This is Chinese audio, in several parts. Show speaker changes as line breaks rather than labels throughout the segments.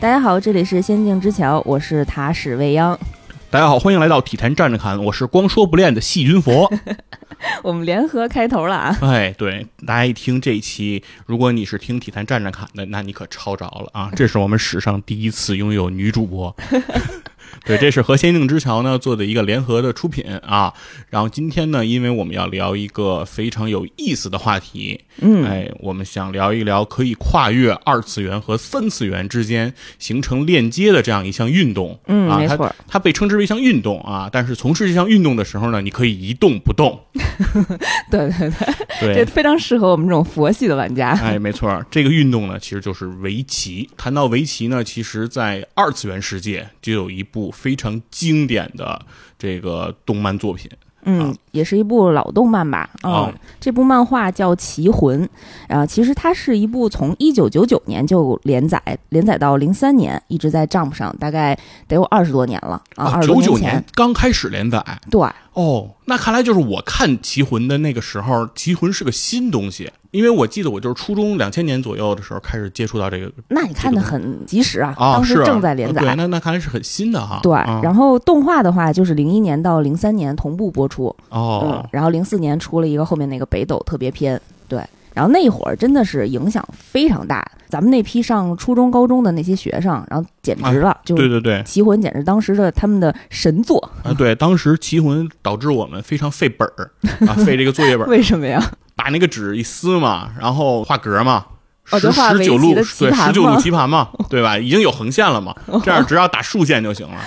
大家好，这里是仙境之桥，我是塔史未央。
大家好，欢迎来到体坛站着侃，我是光说不练的细菌佛。
我们联合开头了啊！
哎，对，大家一听这一期，如果你是听体坛站着侃的，那你可抄着了啊！这是我们史上第一次拥有女主播。对，这是和仙境之桥呢做的一个联合的出品啊。然后今天呢，因为我们要聊一个非常有意思的话题，
嗯，
哎，我们想聊一聊可以跨越二次元和三次元之间形成链接的这样一项运动。
嗯，
啊，
没错
它，它被称之为一项运动啊。但是从事这项运动的时候呢，你可以一动不动。
对对对，这
对，
非常适合我们这种佛系的玩家。
哎，没错，这个运动呢，其实就是围棋。谈到围棋呢，其实，在二次元世界就有一部非常经典的这个动漫作品。
嗯，也是一部老动漫吧。嗯，
哦
这部漫画叫《棋魂》，啊、其实它是一部从一九九九年就连载，连载到零三年，一直在 Jump 上，大概得有二十多年了啊，
九九
多前
年。刚开始连载。
对，
哦，那看来就是我看《棋魂》的那个时候，《棋魂》是个新东西，因为我记得我就是初中两千年左右的时候开始接触到这个
那你看的很及时啊，
啊，
当时正在连载。
对，那那看来是很新的哈。
对，
啊。
然后动画的话就是零一年到零三年同步播出，
哦。
嗯，，然后零四年出了一个后面那个北斗特别篇，对，然后那会儿真的是影响非常大，咱们那批上初中、高中的那些学生，然后简直了，就
啊对对对，
棋魂简直当时的他们的神作，
啊对，当时《棋魂》导致我们非常费本儿啊，费这个作业本儿。
为什么呀？
把那个纸一撕嘛，然后画格嘛，十十九路对十九路棋盘嘛，对吧？已经有横线了嘛，这样只要打竖线就行了，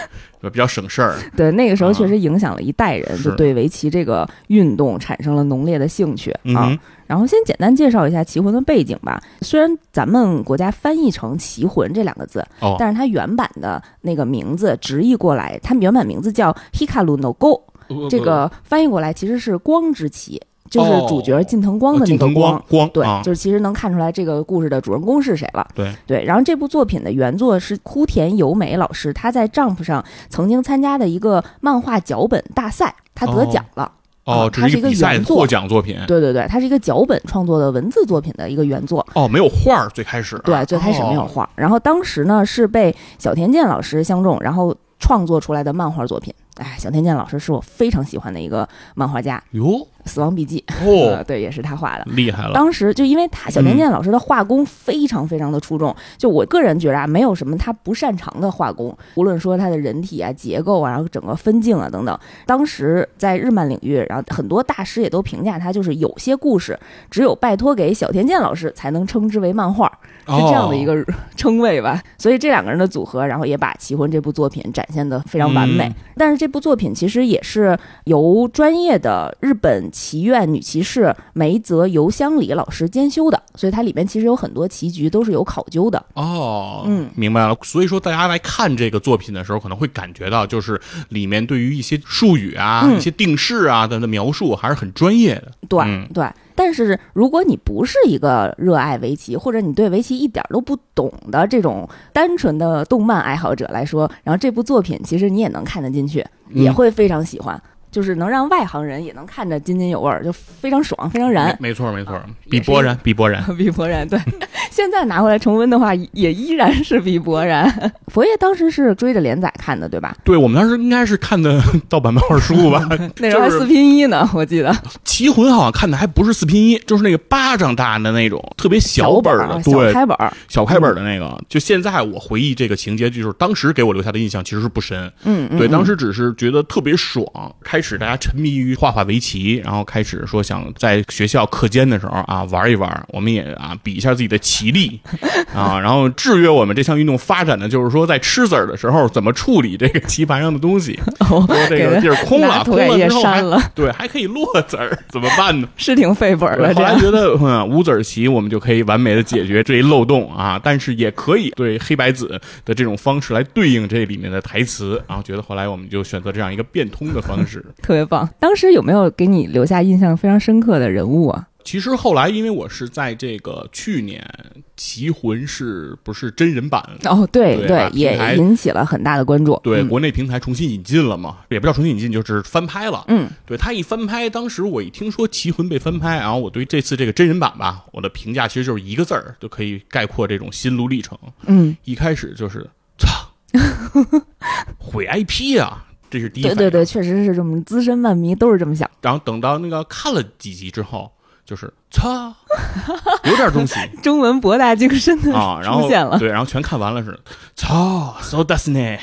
比较省事儿。
对，那个时候
啊
确实影响了一代人，
是
就对围棋这个运动产生了浓烈的兴趣啊。
嗯，
然后先简单介绍一下棋魂的背景吧。虽然咱们国家翻译成“棋魂”这两个字，
哦，
但是它原版的那个名字直译过来，它原版名字叫 Hikaru no Go，这个翻译过来其实是光之棋，就是主角近藤光的那个
光光
对，
啊，
就是其实能看出来这个故事的主人公是谁了。
对
对，然后这部作品的原作是枯田由美老师，他在 Jump 上曾经参加的一个漫画脚本大赛，他得奖了。
哦，
啊
这
它是一个
比赛
原作
获奖作品。
对对对，它是一个脚本创作的文字作品的一个原作。
哦，没有画儿，最开始
对，最开始没有
哦
画，然后当时呢是被小田健老师相中，然后创作出来的漫画作品。哎，小天健老师是我非常喜欢的一个漫画家，
哟《
死亡笔记》呃，
哦，
对，也是他画的。
厉害了。
当时就因为他小天健老师的画工非常非常的出众，就我个人觉得啊，没有什么他不擅长的画工，无论说他的人体啊、结构啊，然后整个分镜啊等等。当时在日漫领域，然后很多大师也都评价他，就是有些故事只有拜托给小天健老师才能称之为漫画，是这样的一
哦
个 称谓吧。所以这两个人的组合，然后也把《棋魂》这部作品展现的非常完美。
嗯
但是这部作品其实也是由专业的日本棋院女棋士梅泽由香里老师监修的，所以它里面其实有很多棋局都是有考究的。
哦，
嗯
明白了。所以说，大家来看这个作品的时候，可能会感觉到，就是里面对于一些术语啊、
嗯
一些定式啊的的描述，还是很专业的。
对、
嗯
对，但是如果你不是一个热爱围棋，或者你对围棋一点都不懂的这种单纯的动漫爱好者来说，然后这部作品其实你也能看得进去，
嗯
也会非常喜欢。就是能让外行人也能看着津津有味儿，就非常爽，非常燃。
没没错没错比勃然，比勃然。
比伯然 对，现在拿回来重温的话，也依然是比伯然。佛爷当时是追着连载看的，对吧？
对我们当时应该是看的盗版漫画书吧，
那时候还四拼一呢，我记得。
棋魂好像看的还不是四拼一，就是那个巴掌大的那种，特别小本儿的，
本啊，小
对，
开本儿。
小开本儿的那个。就现在我回忆这个情节，就是当时给我留下的印象其实是不深。
嗯，嗯
对，
嗯
当时只是觉得特别爽。开开始大家沉迷于画画围棋，然后开始说想在学校课间的时候啊玩一玩，我们也啊比一下自己的棋力 啊，然后制约我们这项运动发展的就是说在吃子儿的时候怎么处理这个棋盘上的东西，说这个地儿空了，空了之后还对还可以落子儿，怎么办呢？
是挺费本的。
后来觉得嗯五子儿棋我们就可以完美的解决这一漏洞啊，但是也可以对黑白子的这种方式来对应这里面的台词，然后觉得后来我们就选择这样一个变通的方式，
特别棒。当时有没有给你留下印象非常深刻的人物啊？
其实后来，因为我是在这个去年《棋魂》是不是真人版？
哦，对
对，
也引起了很大的关注。
对，国内平台重新引进了嘛？也不叫重新引进，就是翻拍了。
嗯，
对他一翻拍，当时我一听说《棋魂》被翻拍，然后我对这次这个真人版吧，我的评价其实就是一个字儿，就可以概括这种心路历程。
嗯，
一开始就是操，毁 IP 啊！这是第一。
对对对，确实是这么，资深漫迷都是这么想。
然后等到那个看了几集之后。就是操，有点东西，
中文博大精深的
啊，然后对，然后全看完了是操，so does ne，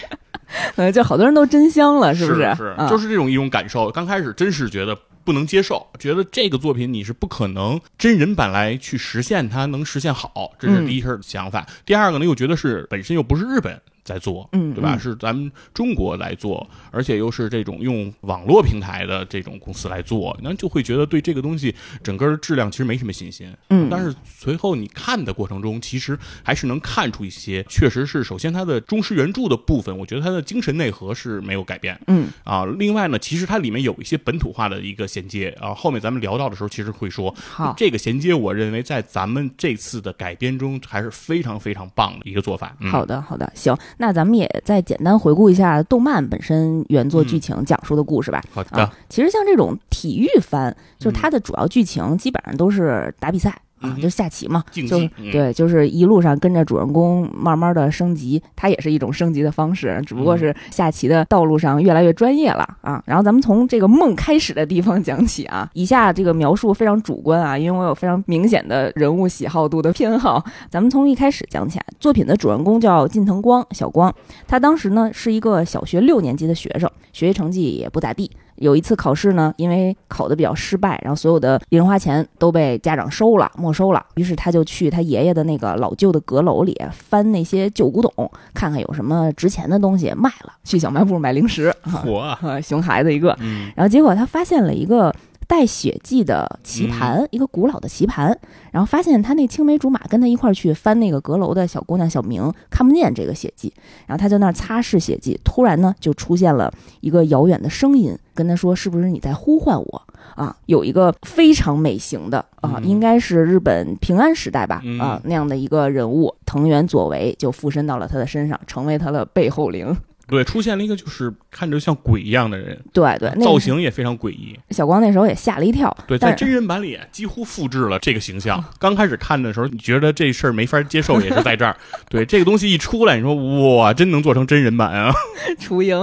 呃，就好多人都真香了，
是
不是？
是，就是这种一种感受。刚开始真是觉得不能接受，觉得这个作品你是不可能真人版来去实现它能实现好，这是第一事想法。第二个呢，又觉得是本身又不是日本。在做，
嗯，
对吧？是咱们中国来做，而且又是这种用网络平台的这种公司来做，那就会觉得对这个东西整个的质量其实没什么信心。
嗯，
但是随后你看的过程中，其实还是能看出一些，确实是首先它的忠实原著的部分，我觉得它的精神内核是没有改变。
嗯，
啊，另外呢，其实它里面有一些本土化的一个衔接啊，后面咱们聊到的时候，其实会说，
好，
这个衔接，我认为在咱们这次的改编中还是非常非常棒的一个做法。
好的，好的，行，那咱们也再。简单回顾一下动漫本身原作剧情讲述的故事吧。
好的，
其实像这种体育番，就是它的主要剧情基本上都是打比赛。啊，就下棋嘛，就是对，就是一路上跟着主人公慢慢的升级，它也是一种升级的方式，只不过是下棋的道路上越来越专业了啊。然后咱们从这个梦开始的地方讲起啊，以下这个描述非常主观啊，因为我有非常明显的人物喜好度的偏好。咱们从一开始讲起来，作品的主人公叫近藤光，小光，他当时呢是一个小学六年级的学生，学习成绩也不咋地。有一次考试呢，因为考的比较失败，然后所有的零花钱都被家长收了、没收了。于是他就去他爷爷的那个老旧的阁楼里翻那些旧古董，看看有什么值钱的东西卖了。去小卖部买零食，
我
熊孩子一个。然后结果他发现了一个。带血迹的棋盘，一个古老的棋盘，然后发现他那青梅竹马跟他一块儿去翻那个阁楼的小姑娘小明看不见这个血迹，然后他在那儿擦拭血迹，突然呢就出现了一个遥远的声音跟他说：“是不是你在呼唤我？”啊，有一个非常美型的啊，应该是日本平安时代吧啊那样的一个人物藤原佐为就附身到了他的身上，成为他的背后灵。
对，出现了一个就是看着像鬼一样的人，
对对，
造型也非常诡异。
小光那时候也吓了一跳。
对，在真人版里几乎复制了这个形象。刚开始看的时候，你觉得这事儿没法接受，也是在这儿。对，这个东西一出来，你说哇，真能做成真人版啊？
楚莹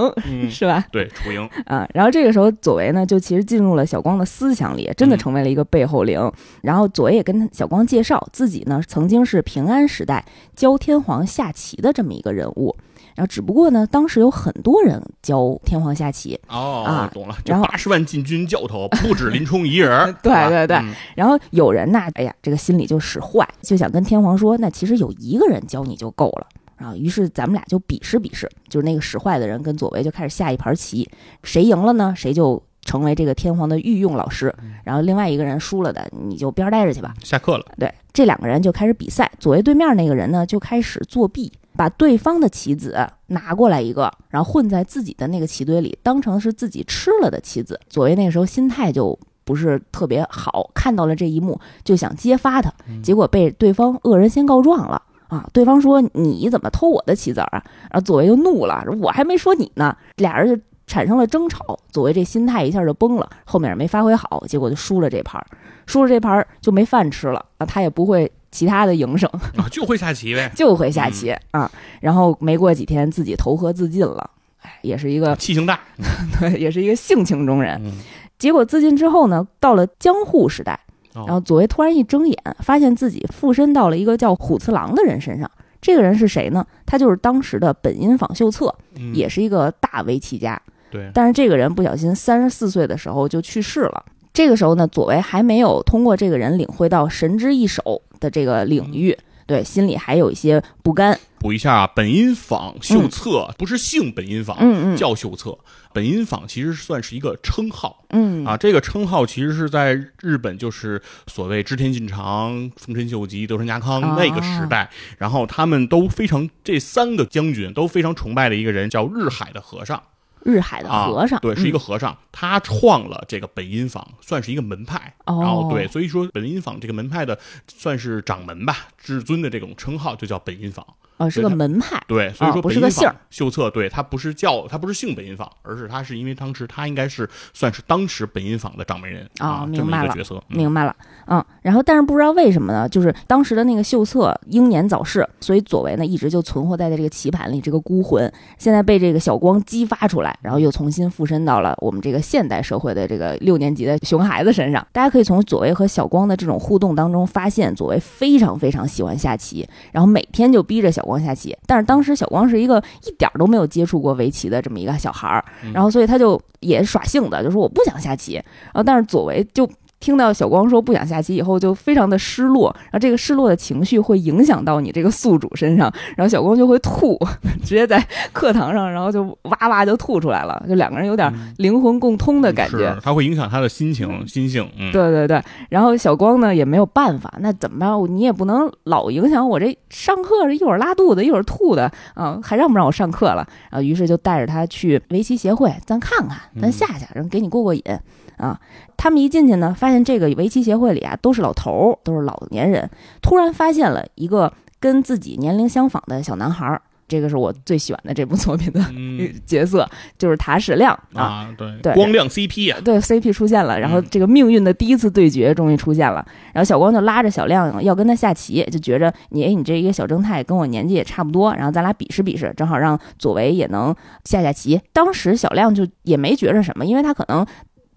是吧？
对，楚莹
啊。然后这个时候，左为呢就其实进入了小光的思想里，真的成为了一个背后灵。然后左为也跟小光介绍自己呢，曾经是平安时代教天皇下棋的这么一个人物。然后，只不过呢，当时有很多人教天皇下棋
哦
啊，
懂了。然后八十万禁军教头不止林冲一人，
对对对。然后有人呢，哎呀，这个心里就使坏，就想跟天皇说，那其实有一个人教你就够了啊。于是咱们俩就比试比试，就是那个使坏的人跟左为就开始下一盘棋，谁赢了呢，谁就成为这个天皇的御用老师。然后另外一个人输了的，你就边待着去吧。
下课了。
对，这两个人就开始比赛，左为对面那个人呢就开始作弊。把对方的棋子拿过来一个，然后混在自己的那个棋堆里，当成是自己吃了的棋子。左为那个时候心态就不是特别好，看到了这一幕就想揭发他，结果被对方恶人先告状了啊！对方说你怎么偷我的棋子啊？然后左为又怒了，我还没说你呢，俩人就产生了争吵。左为这心态一下就崩了，后面没发挥好，结果就输了这盘儿，输了这盘儿就没饭吃了啊！他也不会。其他的营生
啊，就会下棋呗，
就会下棋啊。然后没过几天，自己投河自尽了。哎，也是一个
气性大，
对，也是一个性情中人。结果自尽之后呢，到了江户时代，然后左为突然一睁眼，发现自己附身到了一个叫虎次郎的人身上。这个人是谁呢？他就是当时的本因坊秀策，也是一个大围棋家。
对，
但是这个人不小心三十四岁的时候就去世了。这个时候呢，左为还没有通过这个人领会到神之一手的这个领域，对，心里还有一些不甘。
补一下啊，本因坊秀策不是姓本因坊，
嗯嗯，
叫秀策。本因坊其实算是一个称号，
嗯。
啊，这个称号其实是在日本就是所谓织田信长、丰臣秀吉、德川家康那个时代，然后他们都非常这三个将军都非常崇拜的一个人叫日海的和尚。
日海的和尚，
对，是一个和尚，他创了这个本因坊，算是一个门派。然后对，所以说本因坊这个门派的算是掌门吧，至尊的这种称号就叫本因坊。
哦，是个门派，
对，所以说
不是个姓
秀策，对他不是叫他不是姓本因坊，而是他是因为当时他应该是算是当时本因坊的掌门人啊，
明白了，
角色，
明白了，嗯，然后但是不知道为什么呢，就是当时的那个秀策英年早逝，所以左为呢一直就存活在这个棋盘里，这个孤魂现在被这个小光激发出来，然后又重新附身到了我们这个现代社会的这个六年级的熊孩子身上。大家可以从左为和小光的这种互动当中发现，左为非常非常喜欢下棋，然后每天就逼着小光下棋，但是。当时小光是一个一点都没有接触过围棋的这么一个小孩儿，然后所以他就也耍性子，就说我不想下棋。然后但是左为就。听到小光说不想下棋以后，就非常的失落，然后这个失落的情绪会影响到你这个宿主身上，然后小光就会吐，直接在课堂上，然后就哇哇就吐出来了，就两个人有点灵魂共通的感觉。
他会影响他的心情、心性。嗯，
对对对。然后小光呢也没有办法，那怎么办？你也不能老影响我这上课，一会儿拉肚子，一会儿吐的啊，还让不让我上课了？然后于是就带着他去围棋协会，咱看看，咱下下，然后给你过过瘾。啊，他们一进去呢，发现这个围棋协会里啊都是老头儿，都是老年人。突然发现了一个跟自己年龄相仿的小男孩儿，这个是我最喜欢的这部作品的 角色，就是塔矢亮
啊，对
对，
光亮 CP 啊，
对 CP 出现了，然后这个命运的第一次对决终于出现了。然后小光就拉着小亮要跟他下棋，就觉着你哎，你这一个小正太跟我年纪也差不多，然后咱俩比试比试，正好让左为也能下下棋。当时小亮就也没觉着什么，因为他可能。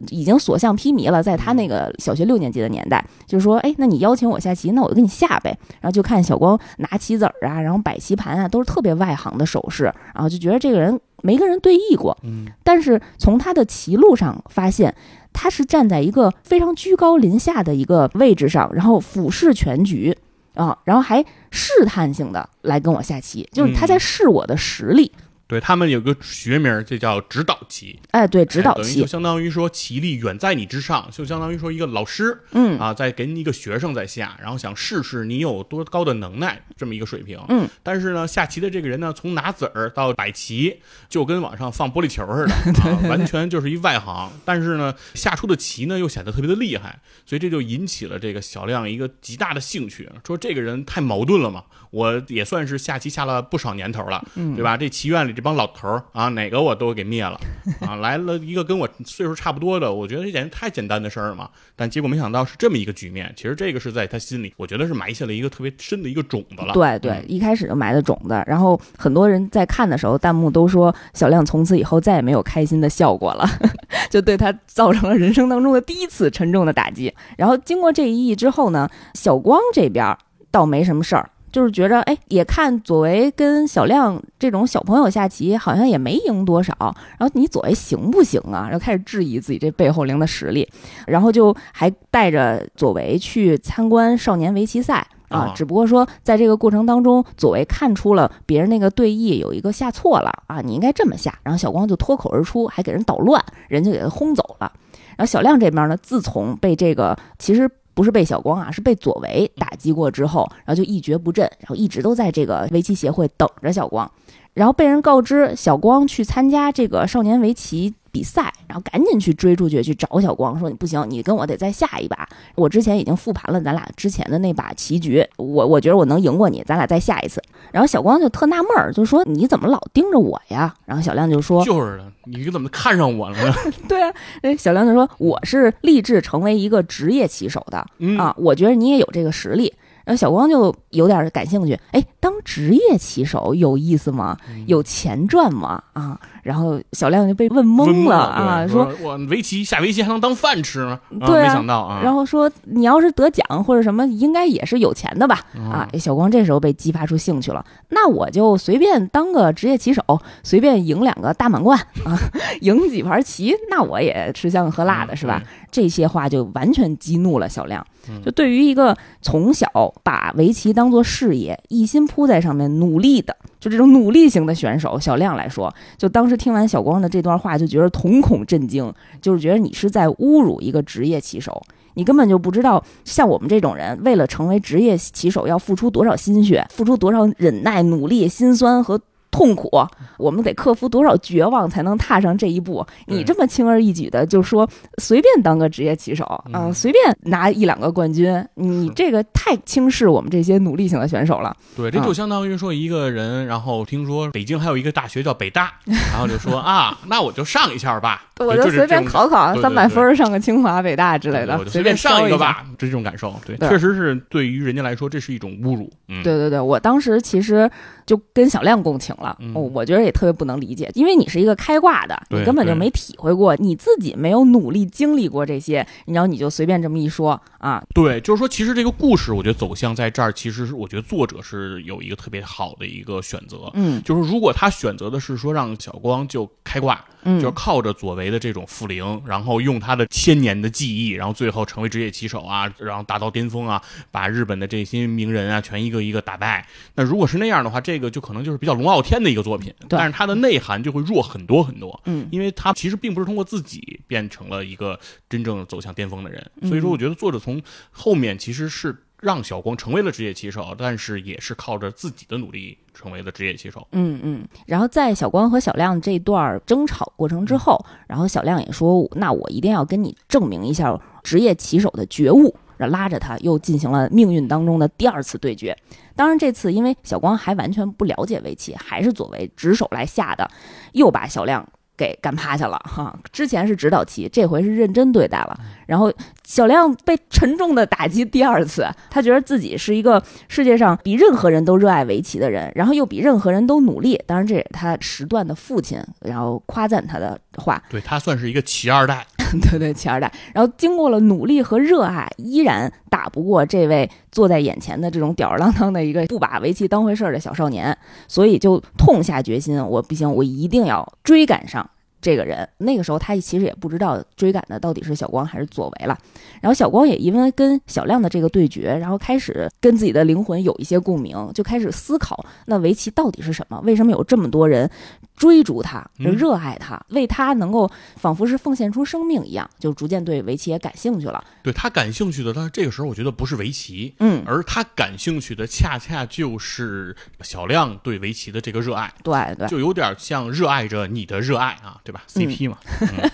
已经所向披靡了，在他那个小学六年级的年代，就是说，哎，那你邀请我下棋，那我就给你下呗。然后就看小光拿棋子儿啊，然后摆棋盘啊，都是特别外行的手势，然后就觉得这个人没跟人对弈过。
嗯，
但是从他的棋路上发现，他是站在一个非常居高临下的一个位置上，然后俯视全局啊，然后还试探性的来跟我下棋，就是他在试我的实力。
对他们有个学名，这叫指导棋。
哎，对，指导棋
就相当于说棋力远在你之上，就相当于说一个老师，
嗯
啊，在给你一个学生在下，然后想试试你有多高的能耐，这么一个水平。
嗯，
但是呢，下棋的这个人呢，从拿子儿到摆棋，就跟网上放玻璃球似的，啊，完全就是一外行。但是呢，下出的棋呢，又显得特别的厉害，所以这就引起了这个小亮一个极大的兴趣，说这个人太矛盾了嘛。我也算是下棋下了不少年头了，对吧？这棋院里这帮老头儿啊，哪个我都给灭了 啊！来了一个跟我岁数差不多的，我觉得这简直太简单的事儿嘛。但结果没想到是这么一个局面。其实这个是在他心里，我觉得是埋下了一个特别深的一个种子了。
对对，一开始就埋的种子。然后很多人在看的时候，弹幕都说小亮从此以后再也没有开心的笑过了，就对他造成了人生当中的第一次沉重的打击。然后经过这一役之后呢，小光这边倒没什么事儿。就是觉着，哎，也看左为跟小亮这种小朋友下棋，好像也没赢多少。然后你左为行不行啊？然后开始质疑自己这背后灵的实力，然后就还带着左为去参观少年围棋赛啊。只不过说，在这个过程当中，左为看出了别人那个对弈有一个下错了啊，你应该这么下。然后小光就脱口而出，还给人捣乱，人就给他轰走了。然后小亮这边呢，自从被这个其实。不是被小光啊，是被左为打击过之后，然后就一蹶不振，然后一直都在这个围棋协会等着小光，然后被人告知小光去参加这个少年围棋。比赛，然后赶紧去追出去，去找小光，说你不行，你跟我得再下一把。我之前已经复盘了咱俩之前的那把棋局，我我觉得我能赢过你，咱俩再下一次。然后小光就特纳闷儿，就说你怎么老盯着我呀？然后小亮就说，
就是的，你怎么看上我了呢？
对啊，哎，小亮就说我是立志成为一个职业棋手的啊，我觉得你也有这个实力。然后小光就有点感兴趣，哎，当职业棋手有意思吗？有钱赚吗？啊，然后小亮就被问懵了啊，
说我围棋下围棋还能当饭吃吗？
对
啊，没想到啊。
然后说你要是得奖或者什么，应该也是有钱的吧？啊，小光这时候被激发出兴趣了，那我就随便当个职业棋手，随便赢两个大满贯啊，赢几盘棋，那我也吃香喝辣的是吧？这些话就完全激怒了小亮。就对于一个从小把围棋当做事业，一心扑在上面努力的，就这种努力型的选手小亮来说，就当时听完小光的这段话，就觉得瞳孔震惊，就是觉得你是在侮辱一个职业棋手，你根本就不知道，像我们这种人，为了成为职业棋手，要付出多少心血，付出多少忍耐、努力、心酸和。痛苦，我们得克服多少绝望才能踏上这一步？你这么轻而易举的就说随便当个职业棋手啊，随便拿一两个冠军，你这个太轻视我们这些努力型的选手了。
对，这就相当于说一个人，然后听说北京还有一个大学叫北大，然后就说 啊，那我就上一下吧，
我就随便考考三百分上个清华、北大之类
的，
随便
上
一
个吧，就这种感受。对，确实是对于人家来说，这是一种侮辱。
对对对，我当时其实就跟小亮共情。了，我觉得也特别不能理解，因为你是一个开挂的，你根本就没体会过，你自己没有努力经历过这些，然后你就随便这么一说啊？
对，就是说，其实这个故事，我觉得走向在这儿，其实是我觉得作者是有一个特别好的一个选择，
嗯，
就是如果他选择的是说让小光就开挂。
嗯，
就是靠着左为的这种复灵，然后用他的千年的记忆，然后最后成为职业棋手啊，然后达到巅峰啊，把日本的这些名人啊全一个一个打败。那如果是那样的话，这个就可能就是比较龙傲天的一个作品，但是它的内涵就会弱很多很多。
嗯，
因为他其实并不是通过自己变成了一个真正走向巅峰的人，所以说我觉得作者从后面其实是。让小光成为了职业棋手，但是也是靠着自己的努力成为了职业棋手。
嗯嗯。然后在小光和小亮这段争吵过程之后，然后小亮也说：“那我一定要跟你证明一下职业棋手的觉悟。”拉着他又进行了命运当中的第二次对决。当然这次因为小光还完全不了解围棋，还是左为直手来下的，又把小亮。给干趴下了哈！之前是指导棋，这回是认真对待了。然后小亮被沉重的打击第二次，他觉得自己是一个世界上比任何人都热爱围棋的人，然后又比任何人都努力。当然，这也是他时段的父亲，然后夸赞他的话。
对他算是一个棋二代。
对 对，棋二代。然后经过了努力和热爱，依然打不过这位坐在眼前的这种吊儿郎当的一个不把围棋当回事儿的小少年，所以就痛下决心，我不行，我一定要追赶上。这个人那个时候他其实也不知道追赶的到底是小光还是左为了，然后小光也因为跟小亮的这个对决，然后开始跟自己的灵魂有一些共鸣，就开始思考那围棋到底是什么？为什么有这么多人追逐他、热爱他，为他能够仿佛是奉献出生命一样，就逐渐对围棋也感兴趣了。
对他感兴趣的，但是这个时候我觉得不是围棋，
嗯，
而他感兴趣的恰恰就是小亮对围棋的这个热爱，
对对，
就有点像热爱着你的热爱啊。对吧？CP 嘛，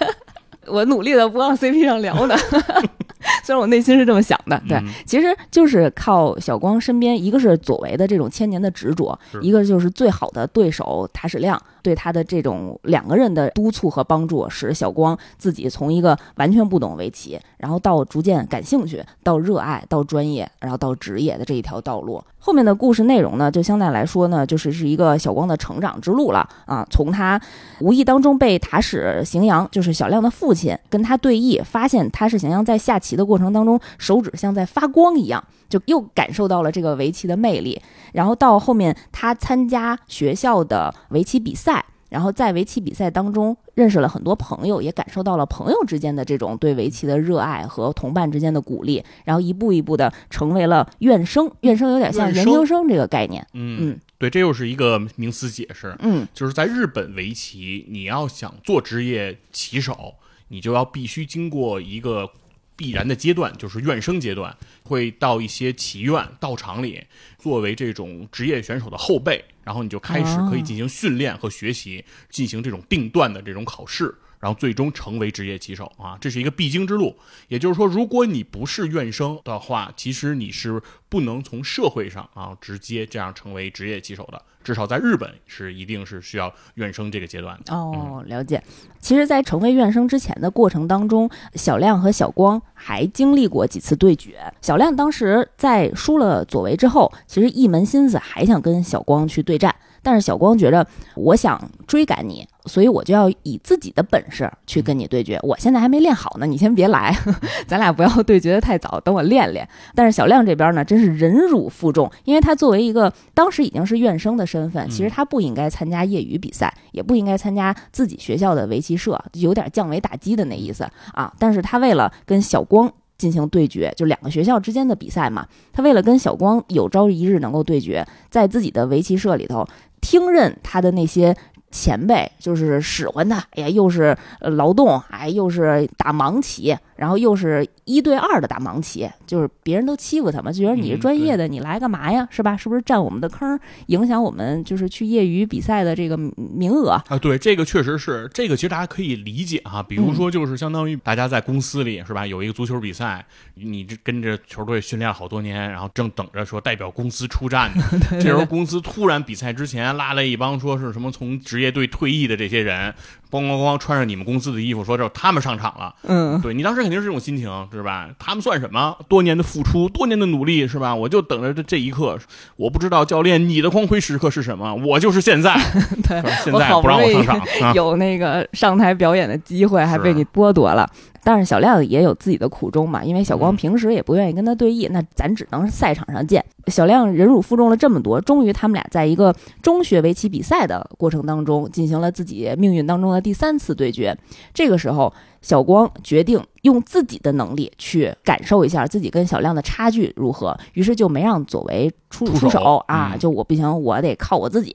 我努力的不往 CP 上聊呢，虽然我内心是这么想的。对，其实就是靠小光身边，一个是左为的这种千年的执着，一个就是最好的对手塔矢亮。对他的这种两个人的督促和帮助，使小光自己从一个完全不懂围棋，然后到逐渐感兴趣，到热爱，到专业，然后到职业的这一条道路。后面的故事内容呢，就相对来说呢，就是是一个小光的成长之路了啊。从他无意当中被塔矢行阳，就是小亮的父亲，跟他对弈，发现他是行阳在下棋的过程当中，手指像在发光一样。就又感受到了这个围棋的魅力，然后到后面他参加学校的围棋比赛，然后在围棋比赛当中认识了很多朋友，也感受到了朋友之间的这种对围棋的热爱和同伴之间的鼓励，然后一步一步的成为了院生。院生有点像研究生这个概念。
嗯嗯，对，这又是一个名词解释。
嗯，
就是在日本围棋，你要想做职业棋手，你就要必须经过一个。必然的阶段就是院生阶段，会到一些棋院、道场里，作为这种职业选手的后辈，然后你就开始可以进行训练和学习，进行这种定段的这种考试，然后最终成为职业棋手啊，这是一个必经之路。也就是说，如果你不是院生的话，其实你是不能从社会上啊直接这样成为职业棋手的。至少在日本是一定是需要院生这个阶段的。
哦，了解。其实，在成为院生之前的过程当中，小亮和小光还经历过几次对决。小亮当时在输了左为之后，其实一门心思还想跟小光去对战。但是小光觉着，我想追赶你，所以我就要以自己的本事去跟你对决。我现在还没练好呢，你先别来，咱俩不要对决的太早，等我练练。但是小亮这边呢，真是忍辱负重，因为他作为一个当时已经是院生的身份，其实他不应该参加业余比赛，也不应该参加自己学校的围棋社，有点降维打击的那意思啊。但是他为了跟小光进行对决，就两个学校之间的比赛嘛，他为了跟小光有朝一日能够对决，在自己的围棋社里头。听任他的那些。前辈就是使唤他，哎呀，又是劳动，哎，又是打盲棋，然后又是一对二的打盲棋，就是别人都欺负他嘛，就觉得你是专业的，你来干嘛呀？是吧？是不是占我们的坑，影响我们就是去业余比赛的这个名额
啊？对，这个确实是，这个其实大家可以理解哈。比如说，就是相当于大家在公司里是吧，有一个足球比赛，你这跟着球队训练好多年，然后正等着说代表公司出战呢，这时候公司突然比赛之前拉来一帮说是什么从职业。队退役的这些人。咣咣咣！穿上你们公司的衣服，说这他们上场了。
嗯，
对你当时肯定是这种心情，是吧？他们算什么？多年的付出，多年的努力，是吧？我就等着这这一刻。我不知道教练你的光辉时刻是什么，我就是现在。
对，
现在不让我上场，
有那个上台表演的机会，还被你剥夺了。但是小亮也有自己的苦衷嘛，因为小光平时也不愿意跟他对弈，那咱只能赛场上见。小亮忍辱负重了这么多，终于他们俩在一个中学围棋比赛的过程当中，进行了自己命运当中的。第三次对决，这个时候小光决定用自己的能力去感受一下自己跟小亮的差距如何，于是就没让左为出
出
手啊，就我不行，我得靠我自己。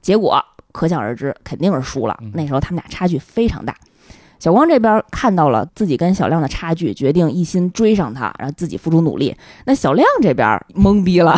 结果可想而知，肯定是输了。那时候他们俩差距非常大。小光这边看到了自己跟小亮的差距，决定一心追上他，然后自己付出努力。那小亮这边懵逼了。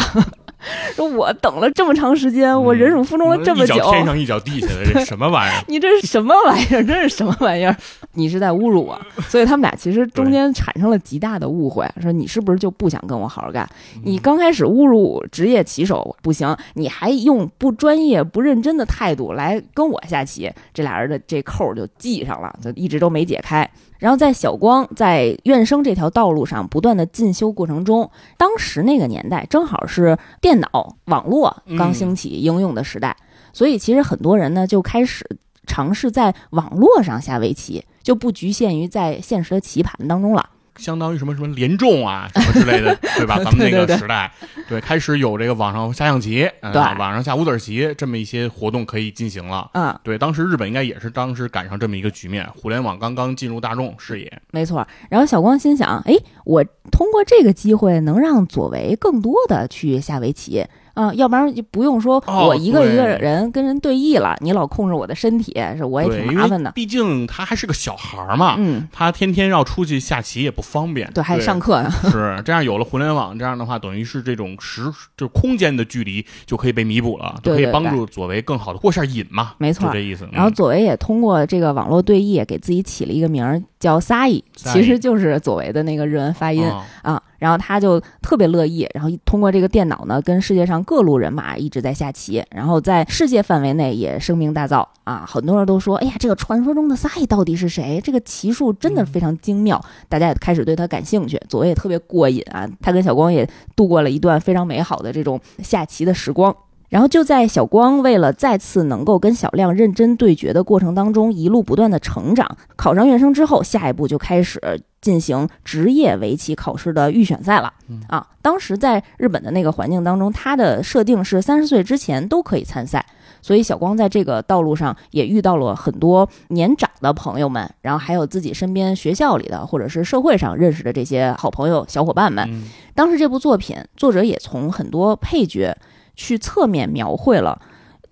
说我等了这么长时间，我忍辱负重了这么久，
一脚天上一脚地下的，这什么玩意儿？
你这是什么玩意儿？这是什么玩意儿？你是在侮辱我？所以他们俩其实中间产生了极大的误会。说你是不是就不想跟我好好干？你刚开始侮辱职业棋手不行，你还用不专业、不认真的态度来跟我下棋，这俩人的这扣就系上了，就一直都没解开。然后在小光在院生这条道路上不断的进修过程中，当时那个年代正好是电脑网络刚兴起应用的时代，所以其实很多人呢就开始尝试在网络上下围棋，就不局限于在现实的棋盘当中了。
相当于什么什么联众啊，什么之类的，对吧？咱们那个时代，
对，
开始有这个网上下象棋，
对，
网上下五子棋这么一些活动可以进行了。
嗯，
对，当时日本应该也是当时赶上这么一个局面，互联网刚刚进入大众视野。
没错。然后小光心想，哎，我通过这个机会能让左为更多的去下围棋。啊，要不然就不用说我一个一个人跟人对弈了，你老控制我的身体，是我也挺麻烦的。
毕竟他还是个小孩嘛，嗯，他天天要出去下棋也不方便，
对，还得上课呢。
是这样，有了互联网，这样的话，等于是这种时就是空间的距离就可以被弥补了，就可以帮助左为更好的过下瘾嘛。
没错，
这意思。
然后左为也通过这个网络对弈，给自己起了一个名儿叫“撒伊”，其实就是左为的那个日文发音啊。然后他就特别乐意，然后通过这个电脑呢，跟世界上各路人马一直在下棋，然后在世界范围内也声名大噪啊！很多人都说，哎呀，这个传说中的萨伊到底是谁？这个棋术真的非常精妙，大家也开始对他感兴趣。佐为也特别过瘾啊，他跟小光也度过了一段非常美好的这种下棋的时光。然后就在小光为了再次能够跟小亮认真对决的过程当中，一路不断的成长。考上院生之后，下一步就开始进行职业围棋考试的预选赛了。啊，当时在日本的那个环境当中，他的设定是三十岁之前都可以参赛。所以小光在这个道路上也遇到了很多年长的朋友们，然后还有自己身边学校里的或者是社会上认识的这些好朋友、小伙伴们。当时这部作品作者也从很多配角。去侧面描绘了，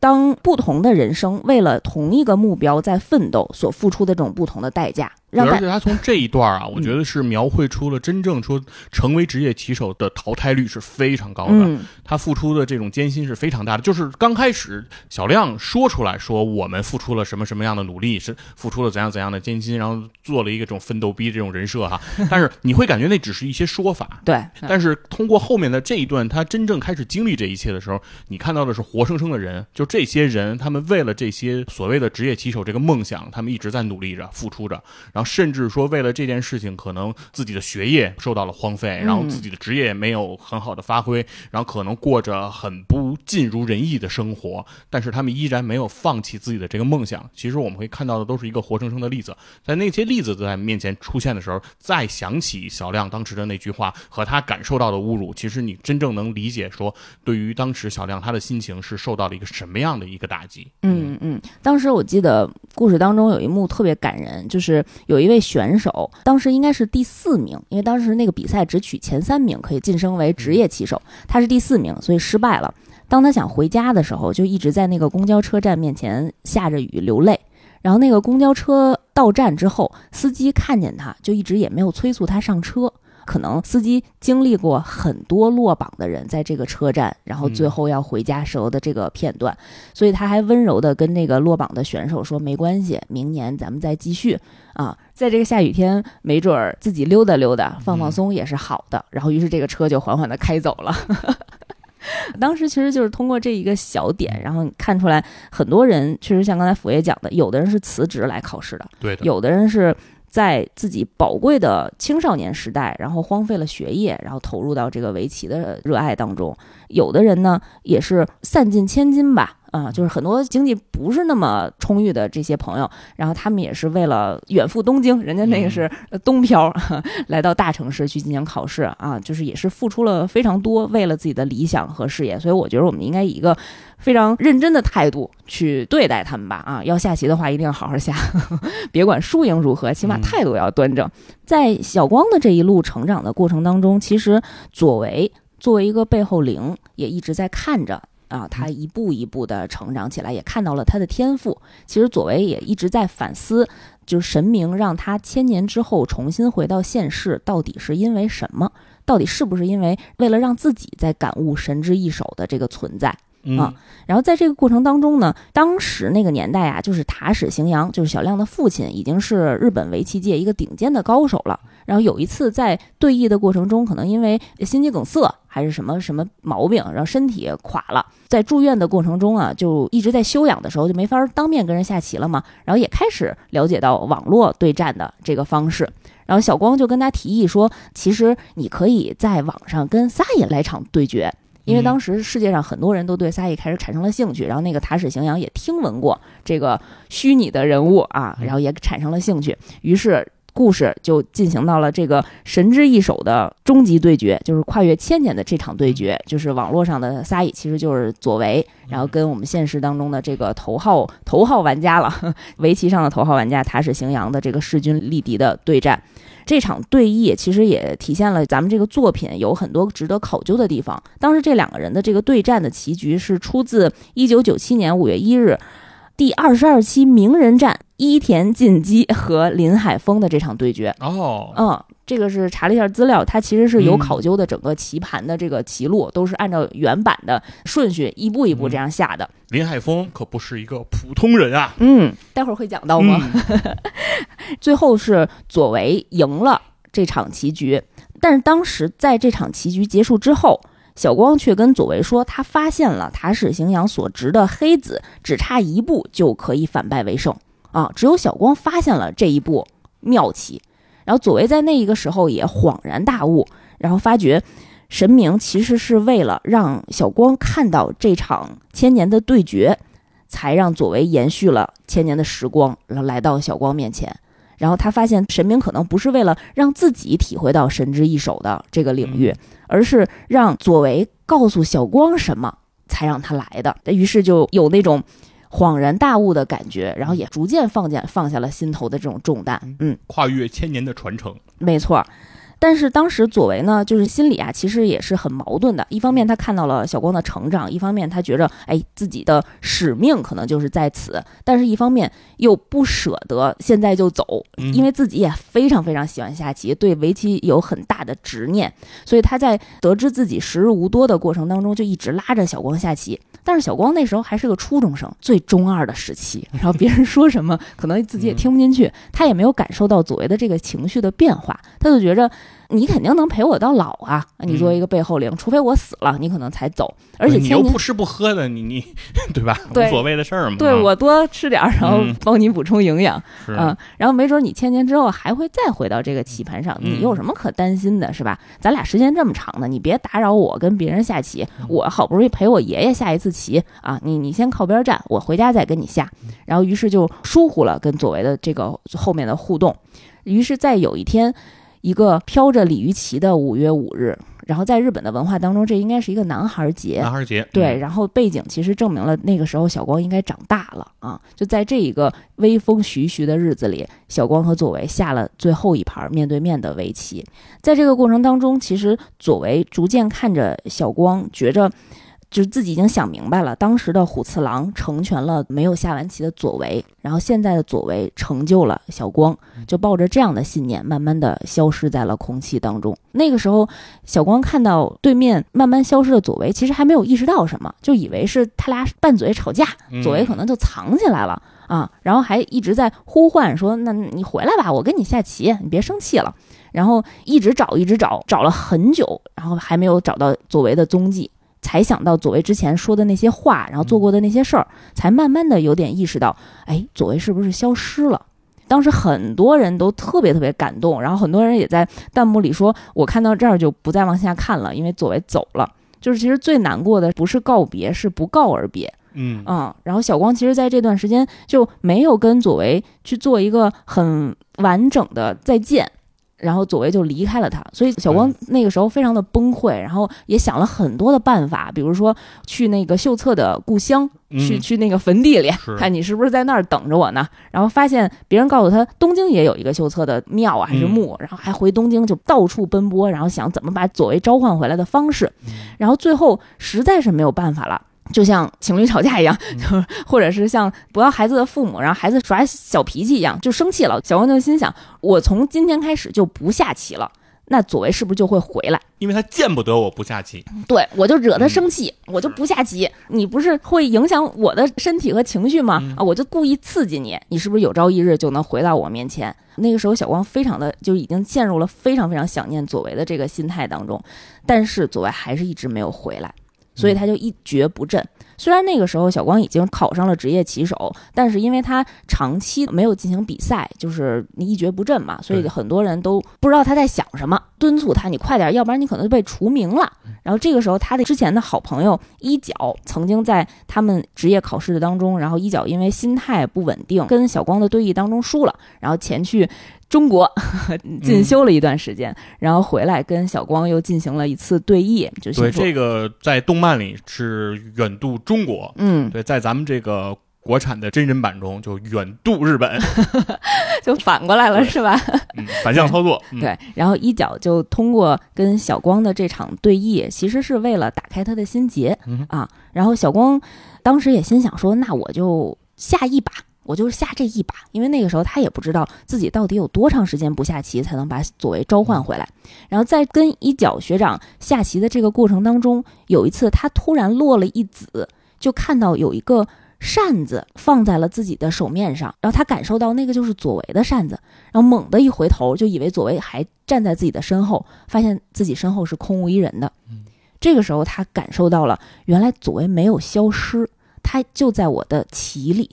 当不同的人生为了同一个目标在奋斗所付出的这种不同的代价。让
而且他从这一段啊，我觉得是描绘出了真正说成为职业棋手的淘汰率是非常高的。
嗯
他付出的这种艰辛是非常大的。就是刚开始小亮说出来说我们付出了什么什么样的努力，是付出了怎样怎样的艰辛，然后做了一个这种奋斗逼这种人设哈。但是你会感觉那只是一些说法。
对，
但是通过后面的这一段，他真正开始经历这一切的时候，你看到的是活生生的人，就这些人，他们为了这些所谓的职业棋手这个梦想，他们一直在努力着、付出着，然后甚至说为了这件事情，可能自己的学业受到了荒废，然后自己的职业没有很好的发挥，然后可能过着很不尽如人意的生活，但是他们依然没有放弃自己的这个梦想。其实我们会看到的都是一个活生生的例子，在那些例子在面前出现的时候，再想起小亮当时的那句话和他感受到的侮辱，其实你真正能理解说，对于当时小亮他的心情是受到了一个什么样的一个打击。
嗯嗯，当时我记得故事当中有一幕特别感人，就是有一位选手，当时应该是第四名，因为当时那个比赛只取前三名可以晋升为职业棋手，他是第四名，所以失败了。当他想回家的时候，就一直在那个公交车站面前下着雨流泪。然后那个公交车到站之后，司机看见他就一直也没有催促他上车。可能司机经历过很多落榜的人在这个车站，然后最后要回家时候的这个片段，所以他还温柔的跟那个落榜的选手说：“没关系，明年咱们再继续啊，在这个下雨天，没准儿自己溜达溜达，放放松也是好的。”然后于是这个车就缓缓的开走了。当时其实就是通过这一个小点，然后看出来很多人确实像刚才佛爷讲的，有的人是辞职来考试的，
对的，
有的人是在自己宝贵的青少年时代，然后荒废了学业，然后投入到这个围棋的热爱当中；有的人呢，也是散尽千金吧。啊，就是很多经济不是那么充裕的这些朋友，然后他们也是为了远赴东京，人家那个是东漂，来到大城市去进行考试啊，就是也是付出了非常多，为了自己的理想和事业。所以我觉得我们应该以一个非常认真的态度去对待他们吧。啊，要下棋的话一定要好好下，别管输赢如何，起码态度要端正。在小光的这一路成长的过程当中，其实左为作为一个背后灵，也一直在看着。啊，他一步一步的成长起来，也看到了他的天赋。其实左为也一直在反思，就是神明让他千年之后重新回到现世，到底是因为什么？到底是不是因为为了让自己在感悟神之一手的这个存在？啊，然后在这个过程当中呢，当时那个年代啊，就是塔矢行阳，就是小亮的父亲，已经是日本围棋界一个顶尖的高手了。然后有一次在对弈的过程中，可能因为心肌梗塞还是什么什么毛病，然后身体垮了，在住院的过程中啊，就一直在休养的时候，就没法当面跟人下棋了嘛。然后也开始了解到网络对战的这个方式。然后小光就跟他提议说，其实你可以在网上跟撒野来场对决。因为当时世界上很多人都对撒野开始产生了兴趣，然后那个塔矢行阳也听闻过这个虚拟的人物啊，然后也产生了兴趣，于是故事就进行到了这个神之一手的终极对决，就是跨越千年的这场对决，就是网络上的撒野其实就是左为，然后跟我们现实当中的这个头号 头号玩家了，围棋上的头号玩家塔矢行阳的这个势均力敌的对战。这场对弈其实也体现了咱们这个作品有很多值得考究的地方。当时这两个人的这个对战的棋局是出自一九九七年五月一日第二十二期名人战伊田进基和林海峰的这场对决。
哦，
嗯，这个是查了一下资料，它其实是有考究的，整个棋盘的这个棋路都是按照原版的顺序一步一步这样下的。
林海峰可不是一个普通人啊。
嗯，待会儿会讲到吗？最后是左为赢了这场棋局，但是当时在这场棋局结束之后，小光却跟左为说，他发现了塔矢行阳所执的黑子只差一步就可以反败为胜啊！只有小光发现了这一步妙棋，然后左为在那一个时候也恍然大悟，然后发觉神明其实是为了让小光看到这场千年的对决，才让左为延续了千年的时光，然后来到小光面前。然后他发现神明可能不是为了让自己体会到神之一手的这个领域，而是让左为告诉小光什么才让他来的。于是就有那种恍然大悟的感觉，然后也逐渐放下放下了心头的这种重担。嗯，
跨越千年的传承。
没错。但是当时左为呢，就是心里啊，其实也是很矛盾的。一方面他看到了小光的成长，一方面他觉着，哎，自己的使命可能就是在此，但是一方面又不舍得现在就走，因为自己也非常非常喜欢下棋，对围棋有很大的执念，所以他在得知自己时日无多的过程当中，就一直拉着小光下棋。但是小光那时候还是个初中生，最中二的时期，然后别人说什么，可能自己也听不进去，他也没有感受到左为的这个情绪的变化，他就觉着。你肯定能陪我到老啊！你作为一个背后灵，除非我死了，你可能才走。而且
你又不吃不喝的，你你 对吧？无所谓的事儿嘛。
对我多吃点儿，然后帮你补充营养，嗯，然后没准你千年之后还会再回到这个棋盘上，你有什么可担心的，是吧？咱俩时间这么长呢，你别打扰我跟别人下棋。我好不容易陪我爷爷下一次棋啊，你你先靠边站，我回家再跟你下。然后于是就疏忽了跟左为的这个后面的互动。于是，在有一天。一个飘着鲤鱼旗的五月五日，然后在日本的文化当中，这应该是一个男孩节。
男孩节，
对。然后背景其实证明了那个时候小光应该长大了啊！就在这一个微风徐徐的日子里，小光和佐为下了最后一盘面对面的围棋。在这个过程当中，其实佐为逐渐看着小光，觉着。就是自己已经想明白了，当时的虎次郎成全了没有下完棋的左为，然后现在的左为成就了小光，就抱着这样的信念，慢慢的消失在了空气当中。那个时候，小光看到对面慢慢消失的左为，其实还没有意识到什么，就以为是他俩拌嘴吵架，左为可能就藏起来了啊，然后还一直在呼唤说：“那你回来吧，我跟你下棋，你别生气了。”然后一直找，一直找，找了很久，然后还没有找到左为的踪迹。才想到左为之前说的那些话，然后做过的那些事儿，才慢慢的有点意识到，哎，左为是不是消失了？当时很多人都特别特别感动，然后很多人也在弹幕里说，我看到这儿就不再往下看了，因为左为走了。就是其实最难过的不是告别，是不告而别。
嗯
嗯，然后小光其实在这段时间就没有跟左为去做一个很完整的再见。然后左为就离开了他，所以小光那个时候非常的崩溃，然后也想了很多的办法，比如说去那个秀策的故乡，去去那个坟地里，看你是不是在那儿等着我呢？然后发现别人告诉他东京也有一个秀策的庙啊，还是墓，然后还回东京就到处奔波，然后想怎么把左为召唤回来的方式，然后最后实在是没有办法了。就像情侣吵架一样，就是或者是像不要孩子的父母，然后孩子耍小脾气一样，就生气了。小光就心想：我从今天开始就不下棋了，那左为是不是就会回来？
因为他见不得我不下棋，
对我就惹他生气，我就不下棋。你不是会影响我的身体和情绪吗？啊，我就故意刺激你，你是不是有朝一日就能回到我面前？那个时候，小光非常的就已经陷入了非常非常想念左为的这个心态当中，但是左为还是一直没有回来。所以他就一蹶不振。虽然那个时候小光已经考上了职业棋手，但是因为他长期没有进行比赛，就是你一蹶不振嘛，所以很多人都不知道他在想什么，敦促他你快点，要不然你可能就被除名了。然后这个时候，他的之前的好朋友一角曾经在他们职业考试的当中，然后一角因为心态不稳定，跟小光的对弈当中输了，然后前去。中国进修了一段时间，然后回来跟小光又进行了一次对弈，就
对这个在动漫里是远渡中国，
嗯，
对，在咱们这个国产的真人版中就远渡日本，
就反过来了是吧？
反向操作，
对。然后一角就通过跟小光的这场对弈，其实是为了打开他的心结啊。然后小光当时也心想说，那我就下一把。我就是下这一把，因为那个时候他也不知道自己到底有多长时间不下棋才能把左为召唤回来。然后在跟一角学长下棋的这个过程当中，有一次他突然落了一子，就看到有一个扇子放在了自己的手面上，然后他感受到那个就是左为的扇子，然后猛地一回头，就以为左为还站在自己的身后，发现自己身后是空无一人的。这个时候他感受到了，原来左为没有消失，他就在我的棋里。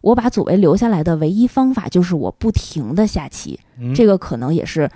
我把左为留下来的唯一方法就是我不停的下棋，这个可能也是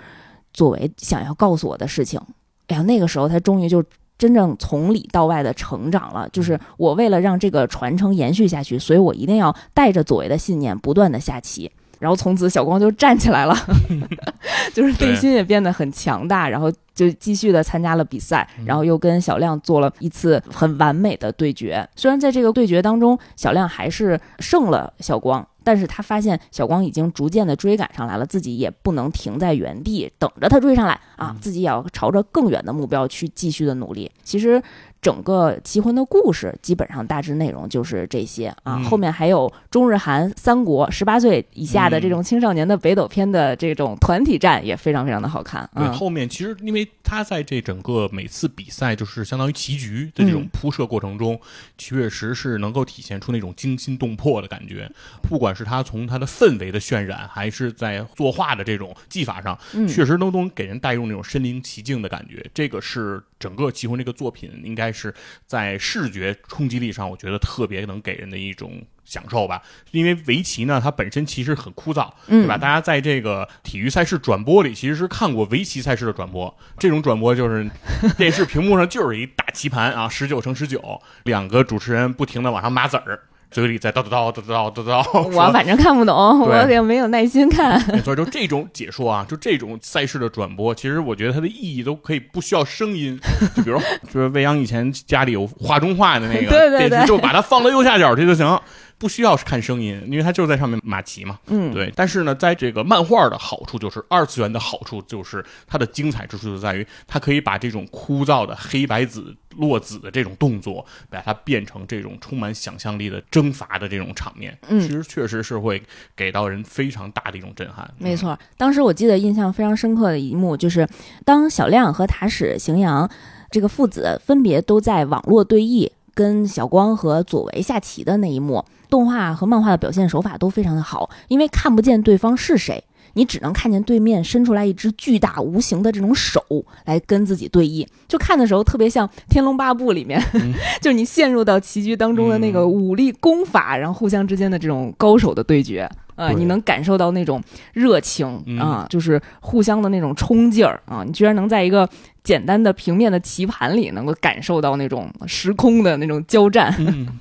左为想要告诉我的事情。哎呀，那个时候他终于就真正从里到外的成长了。就是我为了让这个传承延续下去，所以我一定要带着左为的信念不断的下棋。然后从此小光就站起来了，就是内心也变得很强大，然后就继续的参加了比赛，然后又跟小亮做了一次很完美的对决。虽然在这个对决当中，小亮还是胜了小光，但是他发现小光已经逐渐的追赶上来了，自己也不能停在原地等着他追上来啊，自己也要朝着更远的目标去继续的努力。其实。整个棋魂的故事基本上大致内容就是这些啊，后面还有中日韩三国十八岁以下的这种青少年的北斗篇的这种团体战也非常非常的好看。
对，后面其实因为他在这整个每次比赛就是相当于棋局的这种铺设过程中，确实是能够体现出那种惊心动魄的感觉。不管是他从他的氛围的渲染，还是在作画的这种技法上，确实都能给人带入那种身临其境的感觉。这个是整个棋魂这个作品应该。是在视觉冲击力上，我觉得特别能给人的一种享受吧。因为围棋呢，它本身其实很枯燥，对吧？大家在这个体育赛事转播里，其实是看过围棋赛事的转播。这种转播就是 电视屏幕上就是一大棋盘啊，十九乘十九，两个主持人不停的往上码子儿。嘴里在叨叨叨叨叨叨叨，
我反正看不懂，我也没有耐心看。
没错就这种解说啊，就这种赛事的转播，其实我觉得它的意义都可以不需要声音。就比如，就是未央以前家里有画中画的那个 电视，就把它放到右下角去就行。不需要看声音，因为它就是在上面马棋嘛。
嗯，
对。但是呢，在这个漫画的好处就是二次元的好处就是它的精彩之处就在于它可以把这种枯燥的黑白子落子的这种动作，把它变成这种充满想象力的征伐的这种场面。
嗯，
其实确实是会给到人非常大的一种震撼。
没错，当时我记得印象非常深刻的一幕就是当小亮和塔矢行阳这个父子分别都在网络对弈，跟小光和佐为下棋的那一幕。动画和漫画的表现手法都非常的好，因为看不见对方是谁，你只能看见对面伸出来一只巨大无形的这种手来跟自己对弈，就看的时候特别像《天龙八部》里面，就是你陷入到棋局当中的那个武力功法，然后互相之间的这种高手的对决啊，你能感受到那种热情啊，就是互相的那种冲劲儿啊，你居然能在一个简单的平面的棋盘里能够感受到那种时空的那种交战，